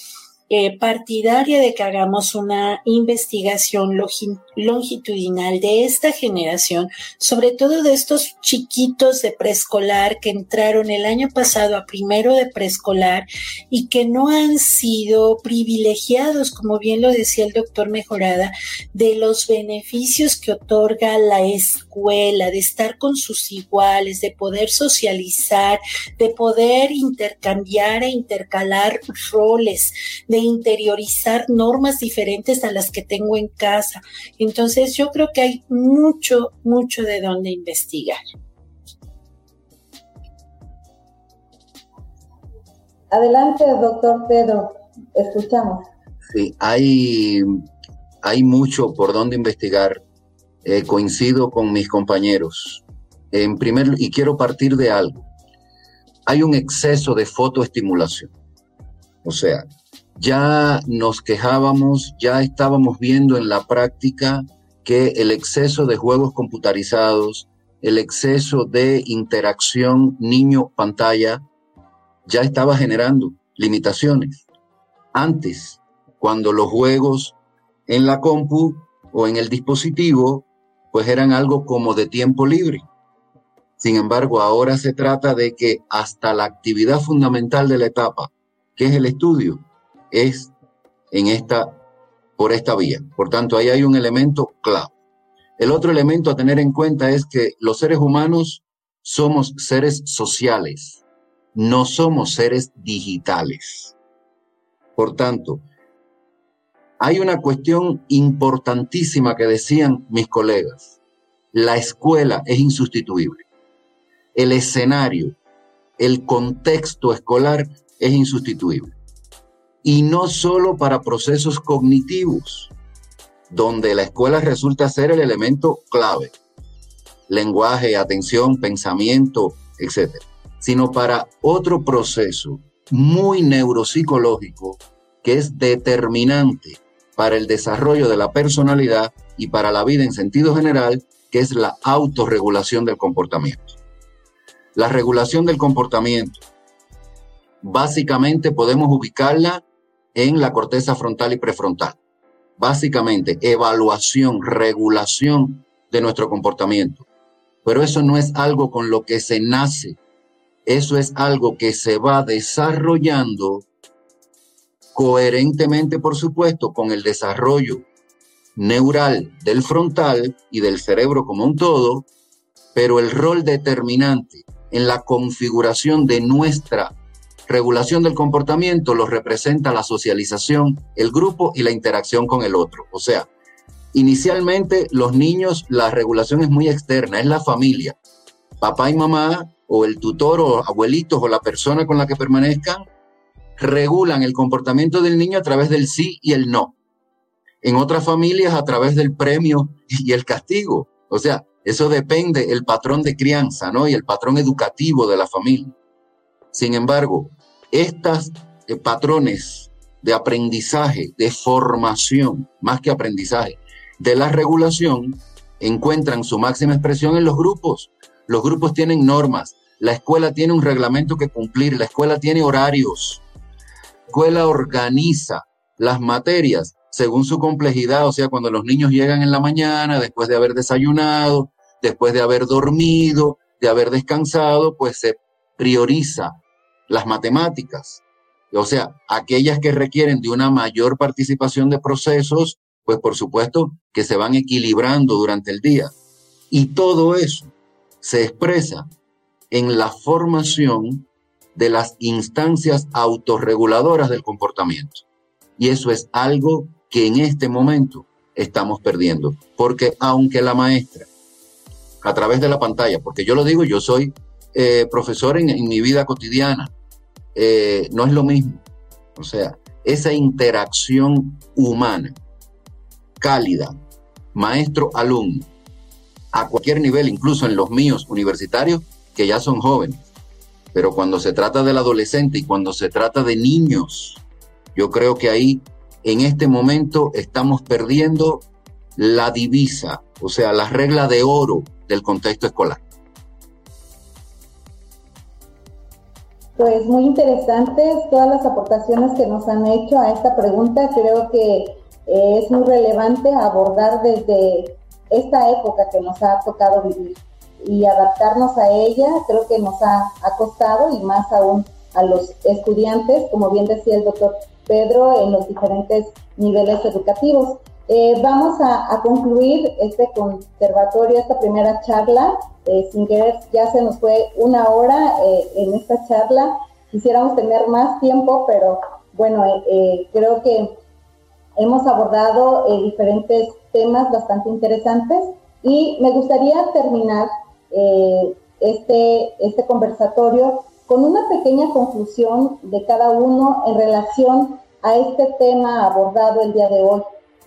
eh, partidaria de que hagamos una investigación longitudinal de esta generación, sobre todo de estos chiquitos de preescolar que entraron el año pasado a primero de preescolar y que no han sido privilegiados, como bien lo decía el doctor Mejorada, de los beneficios que otorga la escuela, de estar con sus iguales, de poder socializar, de poder intercambiar e intercalar roles, de interiorizar normas diferentes a las que tengo en casa. Entonces yo creo que hay mucho, mucho de dónde investigar. Adelante, doctor Pedro, escuchamos. Sí, hay, hay mucho por dónde investigar. Eh, coincido con mis compañeros. En primer, y quiero partir de algo. Hay un exceso de fotoestimulación. O sea, ya nos quejábamos, ya estábamos viendo en la práctica que el exceso de juegos computarizados, el exceso de interacción niño-pantalla, ya estaba generando limitaciones. Antes, cuando los juegos en la compu o en el dispositivo, pues eran algo como de tiempo libre. Sin embargo, ahora se trata de que hasta la actividad fundamental de la etapa, que es el estudio, es en esta, por esta vía. Por tanto, ahí hay un elemento clave. El otro elemento a tener en cuenta es que los seres humanos somos seres sociales, no somos seres digitales. Por tanto, hay una cuestión importantísima que decían mis colegas. La escuela es insustituible. El escenario, el contexto escolar es insustituible y no solo para procesos cognitivos, donde la escuela resulta ser el elemento clave, lenguaje, atención, pensamiento, etc., sino para otro proceso muy neuropsicológico que es determinante para el desarrollo de la personalidad y para la vida en sentido general, que es la autorregulación del comportamiento. La regulación del comportamiento, básicamente podemos ubicarla en la corteza frontal y prefrontal. Básicamente, evaluación, regulación de nuestro comportamiento. Pero eso no es algo con lo que se nace. Eso es algo que se va desarrollando coherentemente, por supuesto, con el desarrollo neural del frontal y del cerebro como un todo, pero el rol determinante en la configuración de nuestra regulación del comportamiento lo representa la socialización, el grupo y la interacción con el otro. O sea, inicialmente los niños, la regulación es muy externa, es la familia. Papá y mamá o el tutor o abuelitos o la persona con la que permanezcan regulan el comportamiento del niño a través del sí y el no. En otras familias a través del premio y el castigo. O sea, eso depende el patrón de crianza, ¿no? Y el patrón educativo de la familia. Sin embargo, estos eh, patrones de aprendizaje, de formación, más que aprendizaje, de la regulación, encuentran su máxima expresión en los grupos. Los grupos tienen normas, la escuela tiene un reglamento que cumplir, la escuela tiene horarios, la escuela organiza las materias según su complejidad, o sea, cuando los niños llegan en la mañana, después de haber desayunado, después de haber dormido, de haber descansado, pues se prioriza las matemáticas. O sea, aquellas que requieren de una mayor participación de procesos, pues por supuesto que se van equilibrando durante el día. Y todo eso se expresa en la formación de las instancias autorreguladoras del comportamiento. Y eso es algo que en este momento estamos perdiendo, porque aunque la maestra a través de la pantalla, porque yo lo digo, yo soy eh, profesor en, mi vida cotidiana, eh, no es lo mismo. O sea, esa interacción humana, cálida, maestro-alumno, a cualquier nivel, incluso en los míos universitarios, que ya son jóvenes. Pero cuando se trata del adolescente y cuando se trata de niños, yo creo que ahí, en este momento, estamos perdiendo la divisa, o sea, la regla de oro del contexto escolar. Pues muy interesantes todas las aportaciones que nos han hecho a esta pregunta. Creo que eh, es muy relevante abordar desde esta época que nos ha tocado vivir y adaptarnos a ella. Creo que nos ha, ha costado y más aún a los estudiantes, como bien decía el doctor Pedro, en los diferentes niveles educativos. Eh, vamos a, concluir este conservatorio, esta primera charla. Eh, sin querer, ya se nos fue una hora eh, en esta charla. Quisiéramos tener más tiempo, pero bueno, creo que hemos abordado diferentes temas bastante interesantes y me gustaría terminar este, este conversatorio con una pequeña conclusión de cada uno en relación a este tema abordado el día de hoy.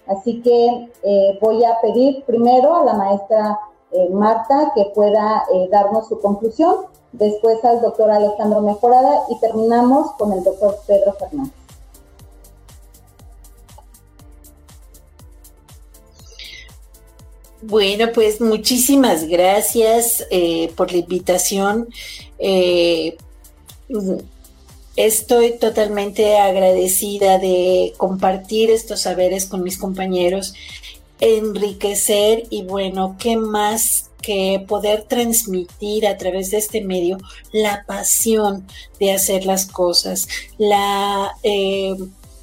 Así que eh, voy a pedir primero a la maestra eh, Marta que pueda eh, darnos su conclusión, después al doctor Alejandro Mejorada y terminamos con el doctor Pedro Fernández. Bueno, pues muchísimas gracias por la invitación. Estoy totalmente agradecida de compartir estos saberes con mis compañeros, enriquecer y bueno, ¿qué más que poder transmitir a través de este medio la pasión de hacer las cosas, la eh,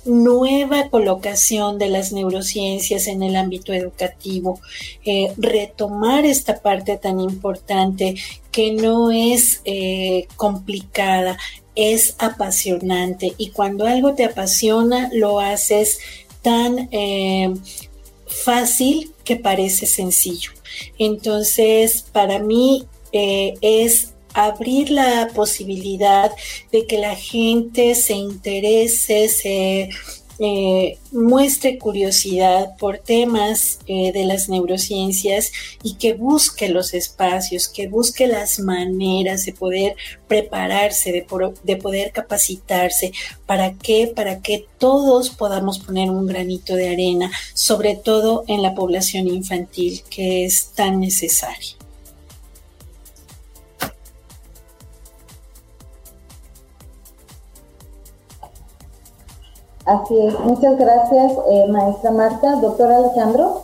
nueva colocación de las neurociencias en el ámbito educativo, eh, retomar esta parte tan importante que no es eh, complicada, es apasionante y cuando algo te apasiona lo haces tan eh, fácil que parece sencillo. Entonces, para mí eh, es abrir la posibilidad de que la gente se interese, se eh, muestre curiosidad por temas eh, de las neurociencias y que busque los espacios, que busque las maneras de poder prepararse, de, de poder capacitarse. ¿Para qué? Para que todos podamos poner un granito de arena, sobre todo en la población infantil, que es tan necesaria. Así es, muchas gracias, eh, maestra Marta. Doctor Alejandro.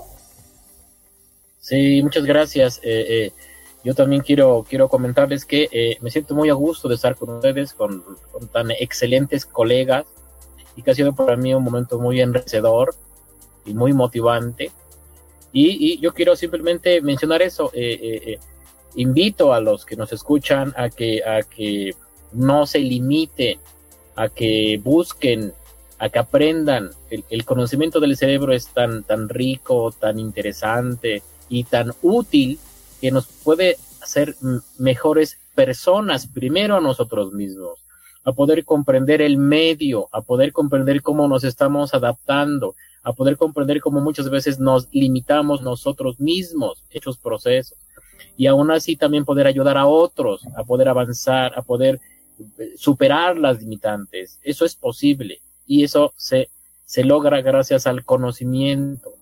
Sí, muchas gracias. Eh, eh, yo también quiero, quiero comentarles que me siento muy a gusto de estar con ustedes, con, tan excelentes colegas, y que ha sido para mí un momento muy enriquecedor y muy motivante. Y, yo quiero simplemente mencionar eso. invito a los que nos escuchan a que, a que no se limite, a que busquen a que aprendan. El, conocimiento del cerebro es tan, tan rico, tan interesante y tan útil que nos puede hacer mejores personas, primero a nosotros mismos. a poder comprender el medio, a poder comprender cómo nos estamos adaptando, a poder comprender cómo muchas veces nos limitamos nosotros mismos, hechos procesos, y aún así también poder ayudar a otros a poder avanzar, a poder eh, superar las limitantes. Eso es posible y eso se, se logra gracias al conocimiento.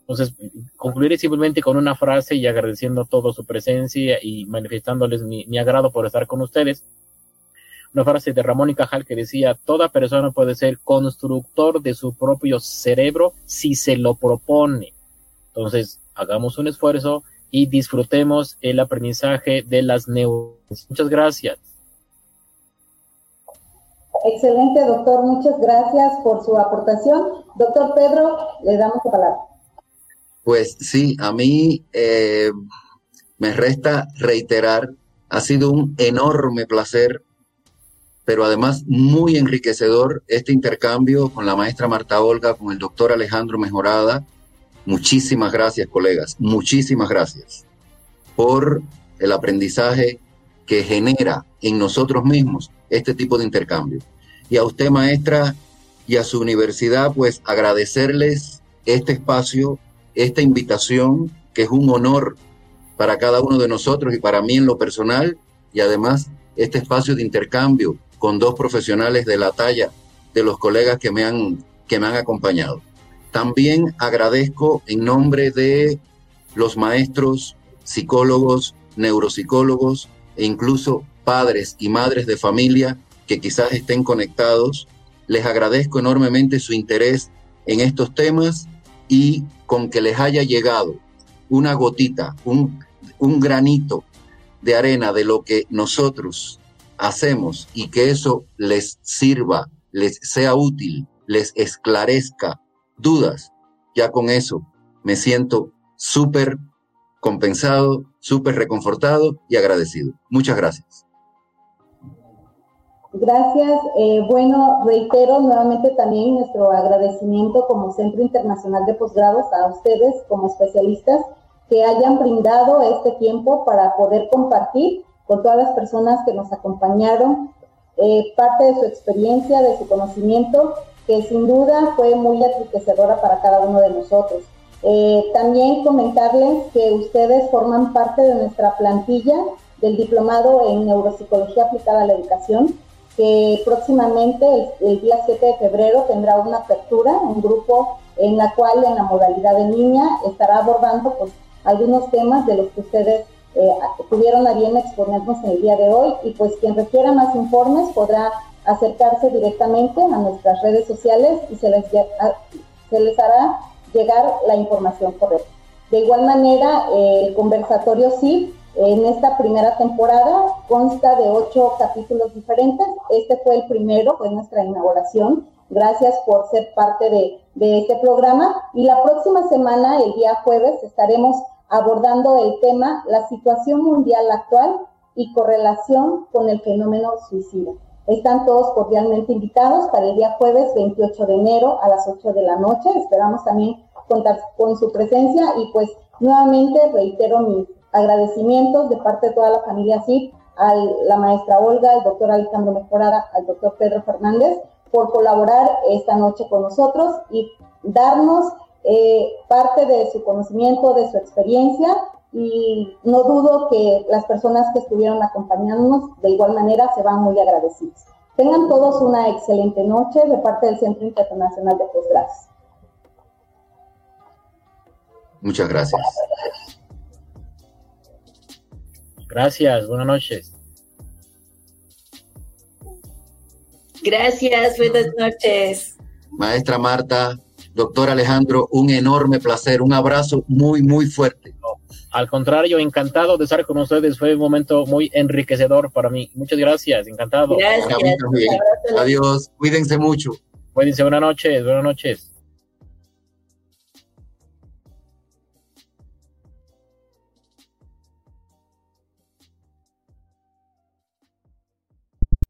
Entonces, concluiré simplemente con una frase y agradeciendo todo su presencia y manifestándoles mi, agrado por estar con ustedes una frase de Ramón y Cajal que decía, toda persona puede ser constructor de su propio cerebro si se lo propone. Entonces, hagamos un esfuerzo y disfrutemos el aprendizaje de las neuronas. Muchas gracias. Excelente, doctor. Muchas gracias por su aportación. Doctor Pedro, le damos la palabra. Pues sí, a mí eh, me resta reiterar, ha sido un enorme placer pero además muy enriquecedor este intercambio con la maestra Marta Olga, con el doctor Alejandro Mejorada. Muchísimas gracias, colegas, muchísimas gracias por el aprendizaje que genera en nosotros mismos este tipo de intercambio. Y a usted, maestra, y a su universidad, pues agradecerles este espacio, esta invitación, que es un honor para cada uno de nosotros y para mí en lo personal, y además este espacio de intercambio con dos profesionales de la talla de los colegas que me han, que me han acompañado. También agradezco en nombre de los maestros, psicólogos, neuropsicólogos e incluso padres y madres de familia que quizás estén conectados. Les agradezco enormemente su interés en estos temas y con que les haya llegado una gotita, un, un granito de arena de lo que nosotros hacemos y que eso les sirva, les sea útil, les esclarezca dudas, ya con eso me siento súper compensado, súper reconfortado y agradecido. Muchas gracias. Gracias. Eh, bueno, reitero nuevamente también nuestro agradecimiento como Centro Internacional de Posgrados a ustedes como especialistas que hayan brindado este tiempo para poder compartir con todas las personas que nos acompañaron, eh, parte de su experiencia, de su conocimiento, que sin duda fue muy enriquecedora para cada uno de nosotros. Eh, también comentarles que ustedes forman parte de nuestra plantilla del diplomado en neuropsicología aplicada a la educación, que próximamente el, día 7 de febrero tendrá una apertura, un grupo en la cual en la modalidad de línea estará abordando pues, algunos temas de los que ustedes eh, tuvieron a bien exponernos en el día de hoy y pues quien requiera más informes podrá acercarse directamente a nuestras redes sociales y se les, se les hará llegar la información correcta. De igual manera, el conversatorio sí, en esta primera temporada consta de ocho capítulos diferentes. Este fue el primero, fue nuestra inauguración. Gracias por ser parte de, de este programa. Y la próxima semana, el día jueves, estaremos abordando el tema la situación mundial actual y correlación con el fenómeno suicida. Están todos cordialmente invitados para el día jueves 28 de enero a las 8 de la noche. Esperamos también contar con su presencia y pues nuevamente reitero mis agradecimientos de parte de toda la familia CIP a la maestra Olga, al doctor Alejandro Mejorada, al doctor Pedro Fernández por colaborar esta noche con nosotros y darnos eh, parte de su conocimiento, de su experiencia y no dudo que las personas que estuvieron acompañándonos de igual manera se van muy agradecidos. Tengan todos una excelente noche de parte del Centro Internacional de Posgrados. Muchas gracias. Gracias, buenas noches. Gracias, buenas noches. Maestra Marta, Doctor Alejandro, un enorme placer, un abrazo muy, muy fuerte. Al contrario, encantado de estar con ustedes, fue un momento muy enriquecedor para mí. Muchas gracias, encantado. Gracias. Adiós, cuídense mucho. Cuídense, buenas noches, buenas noches.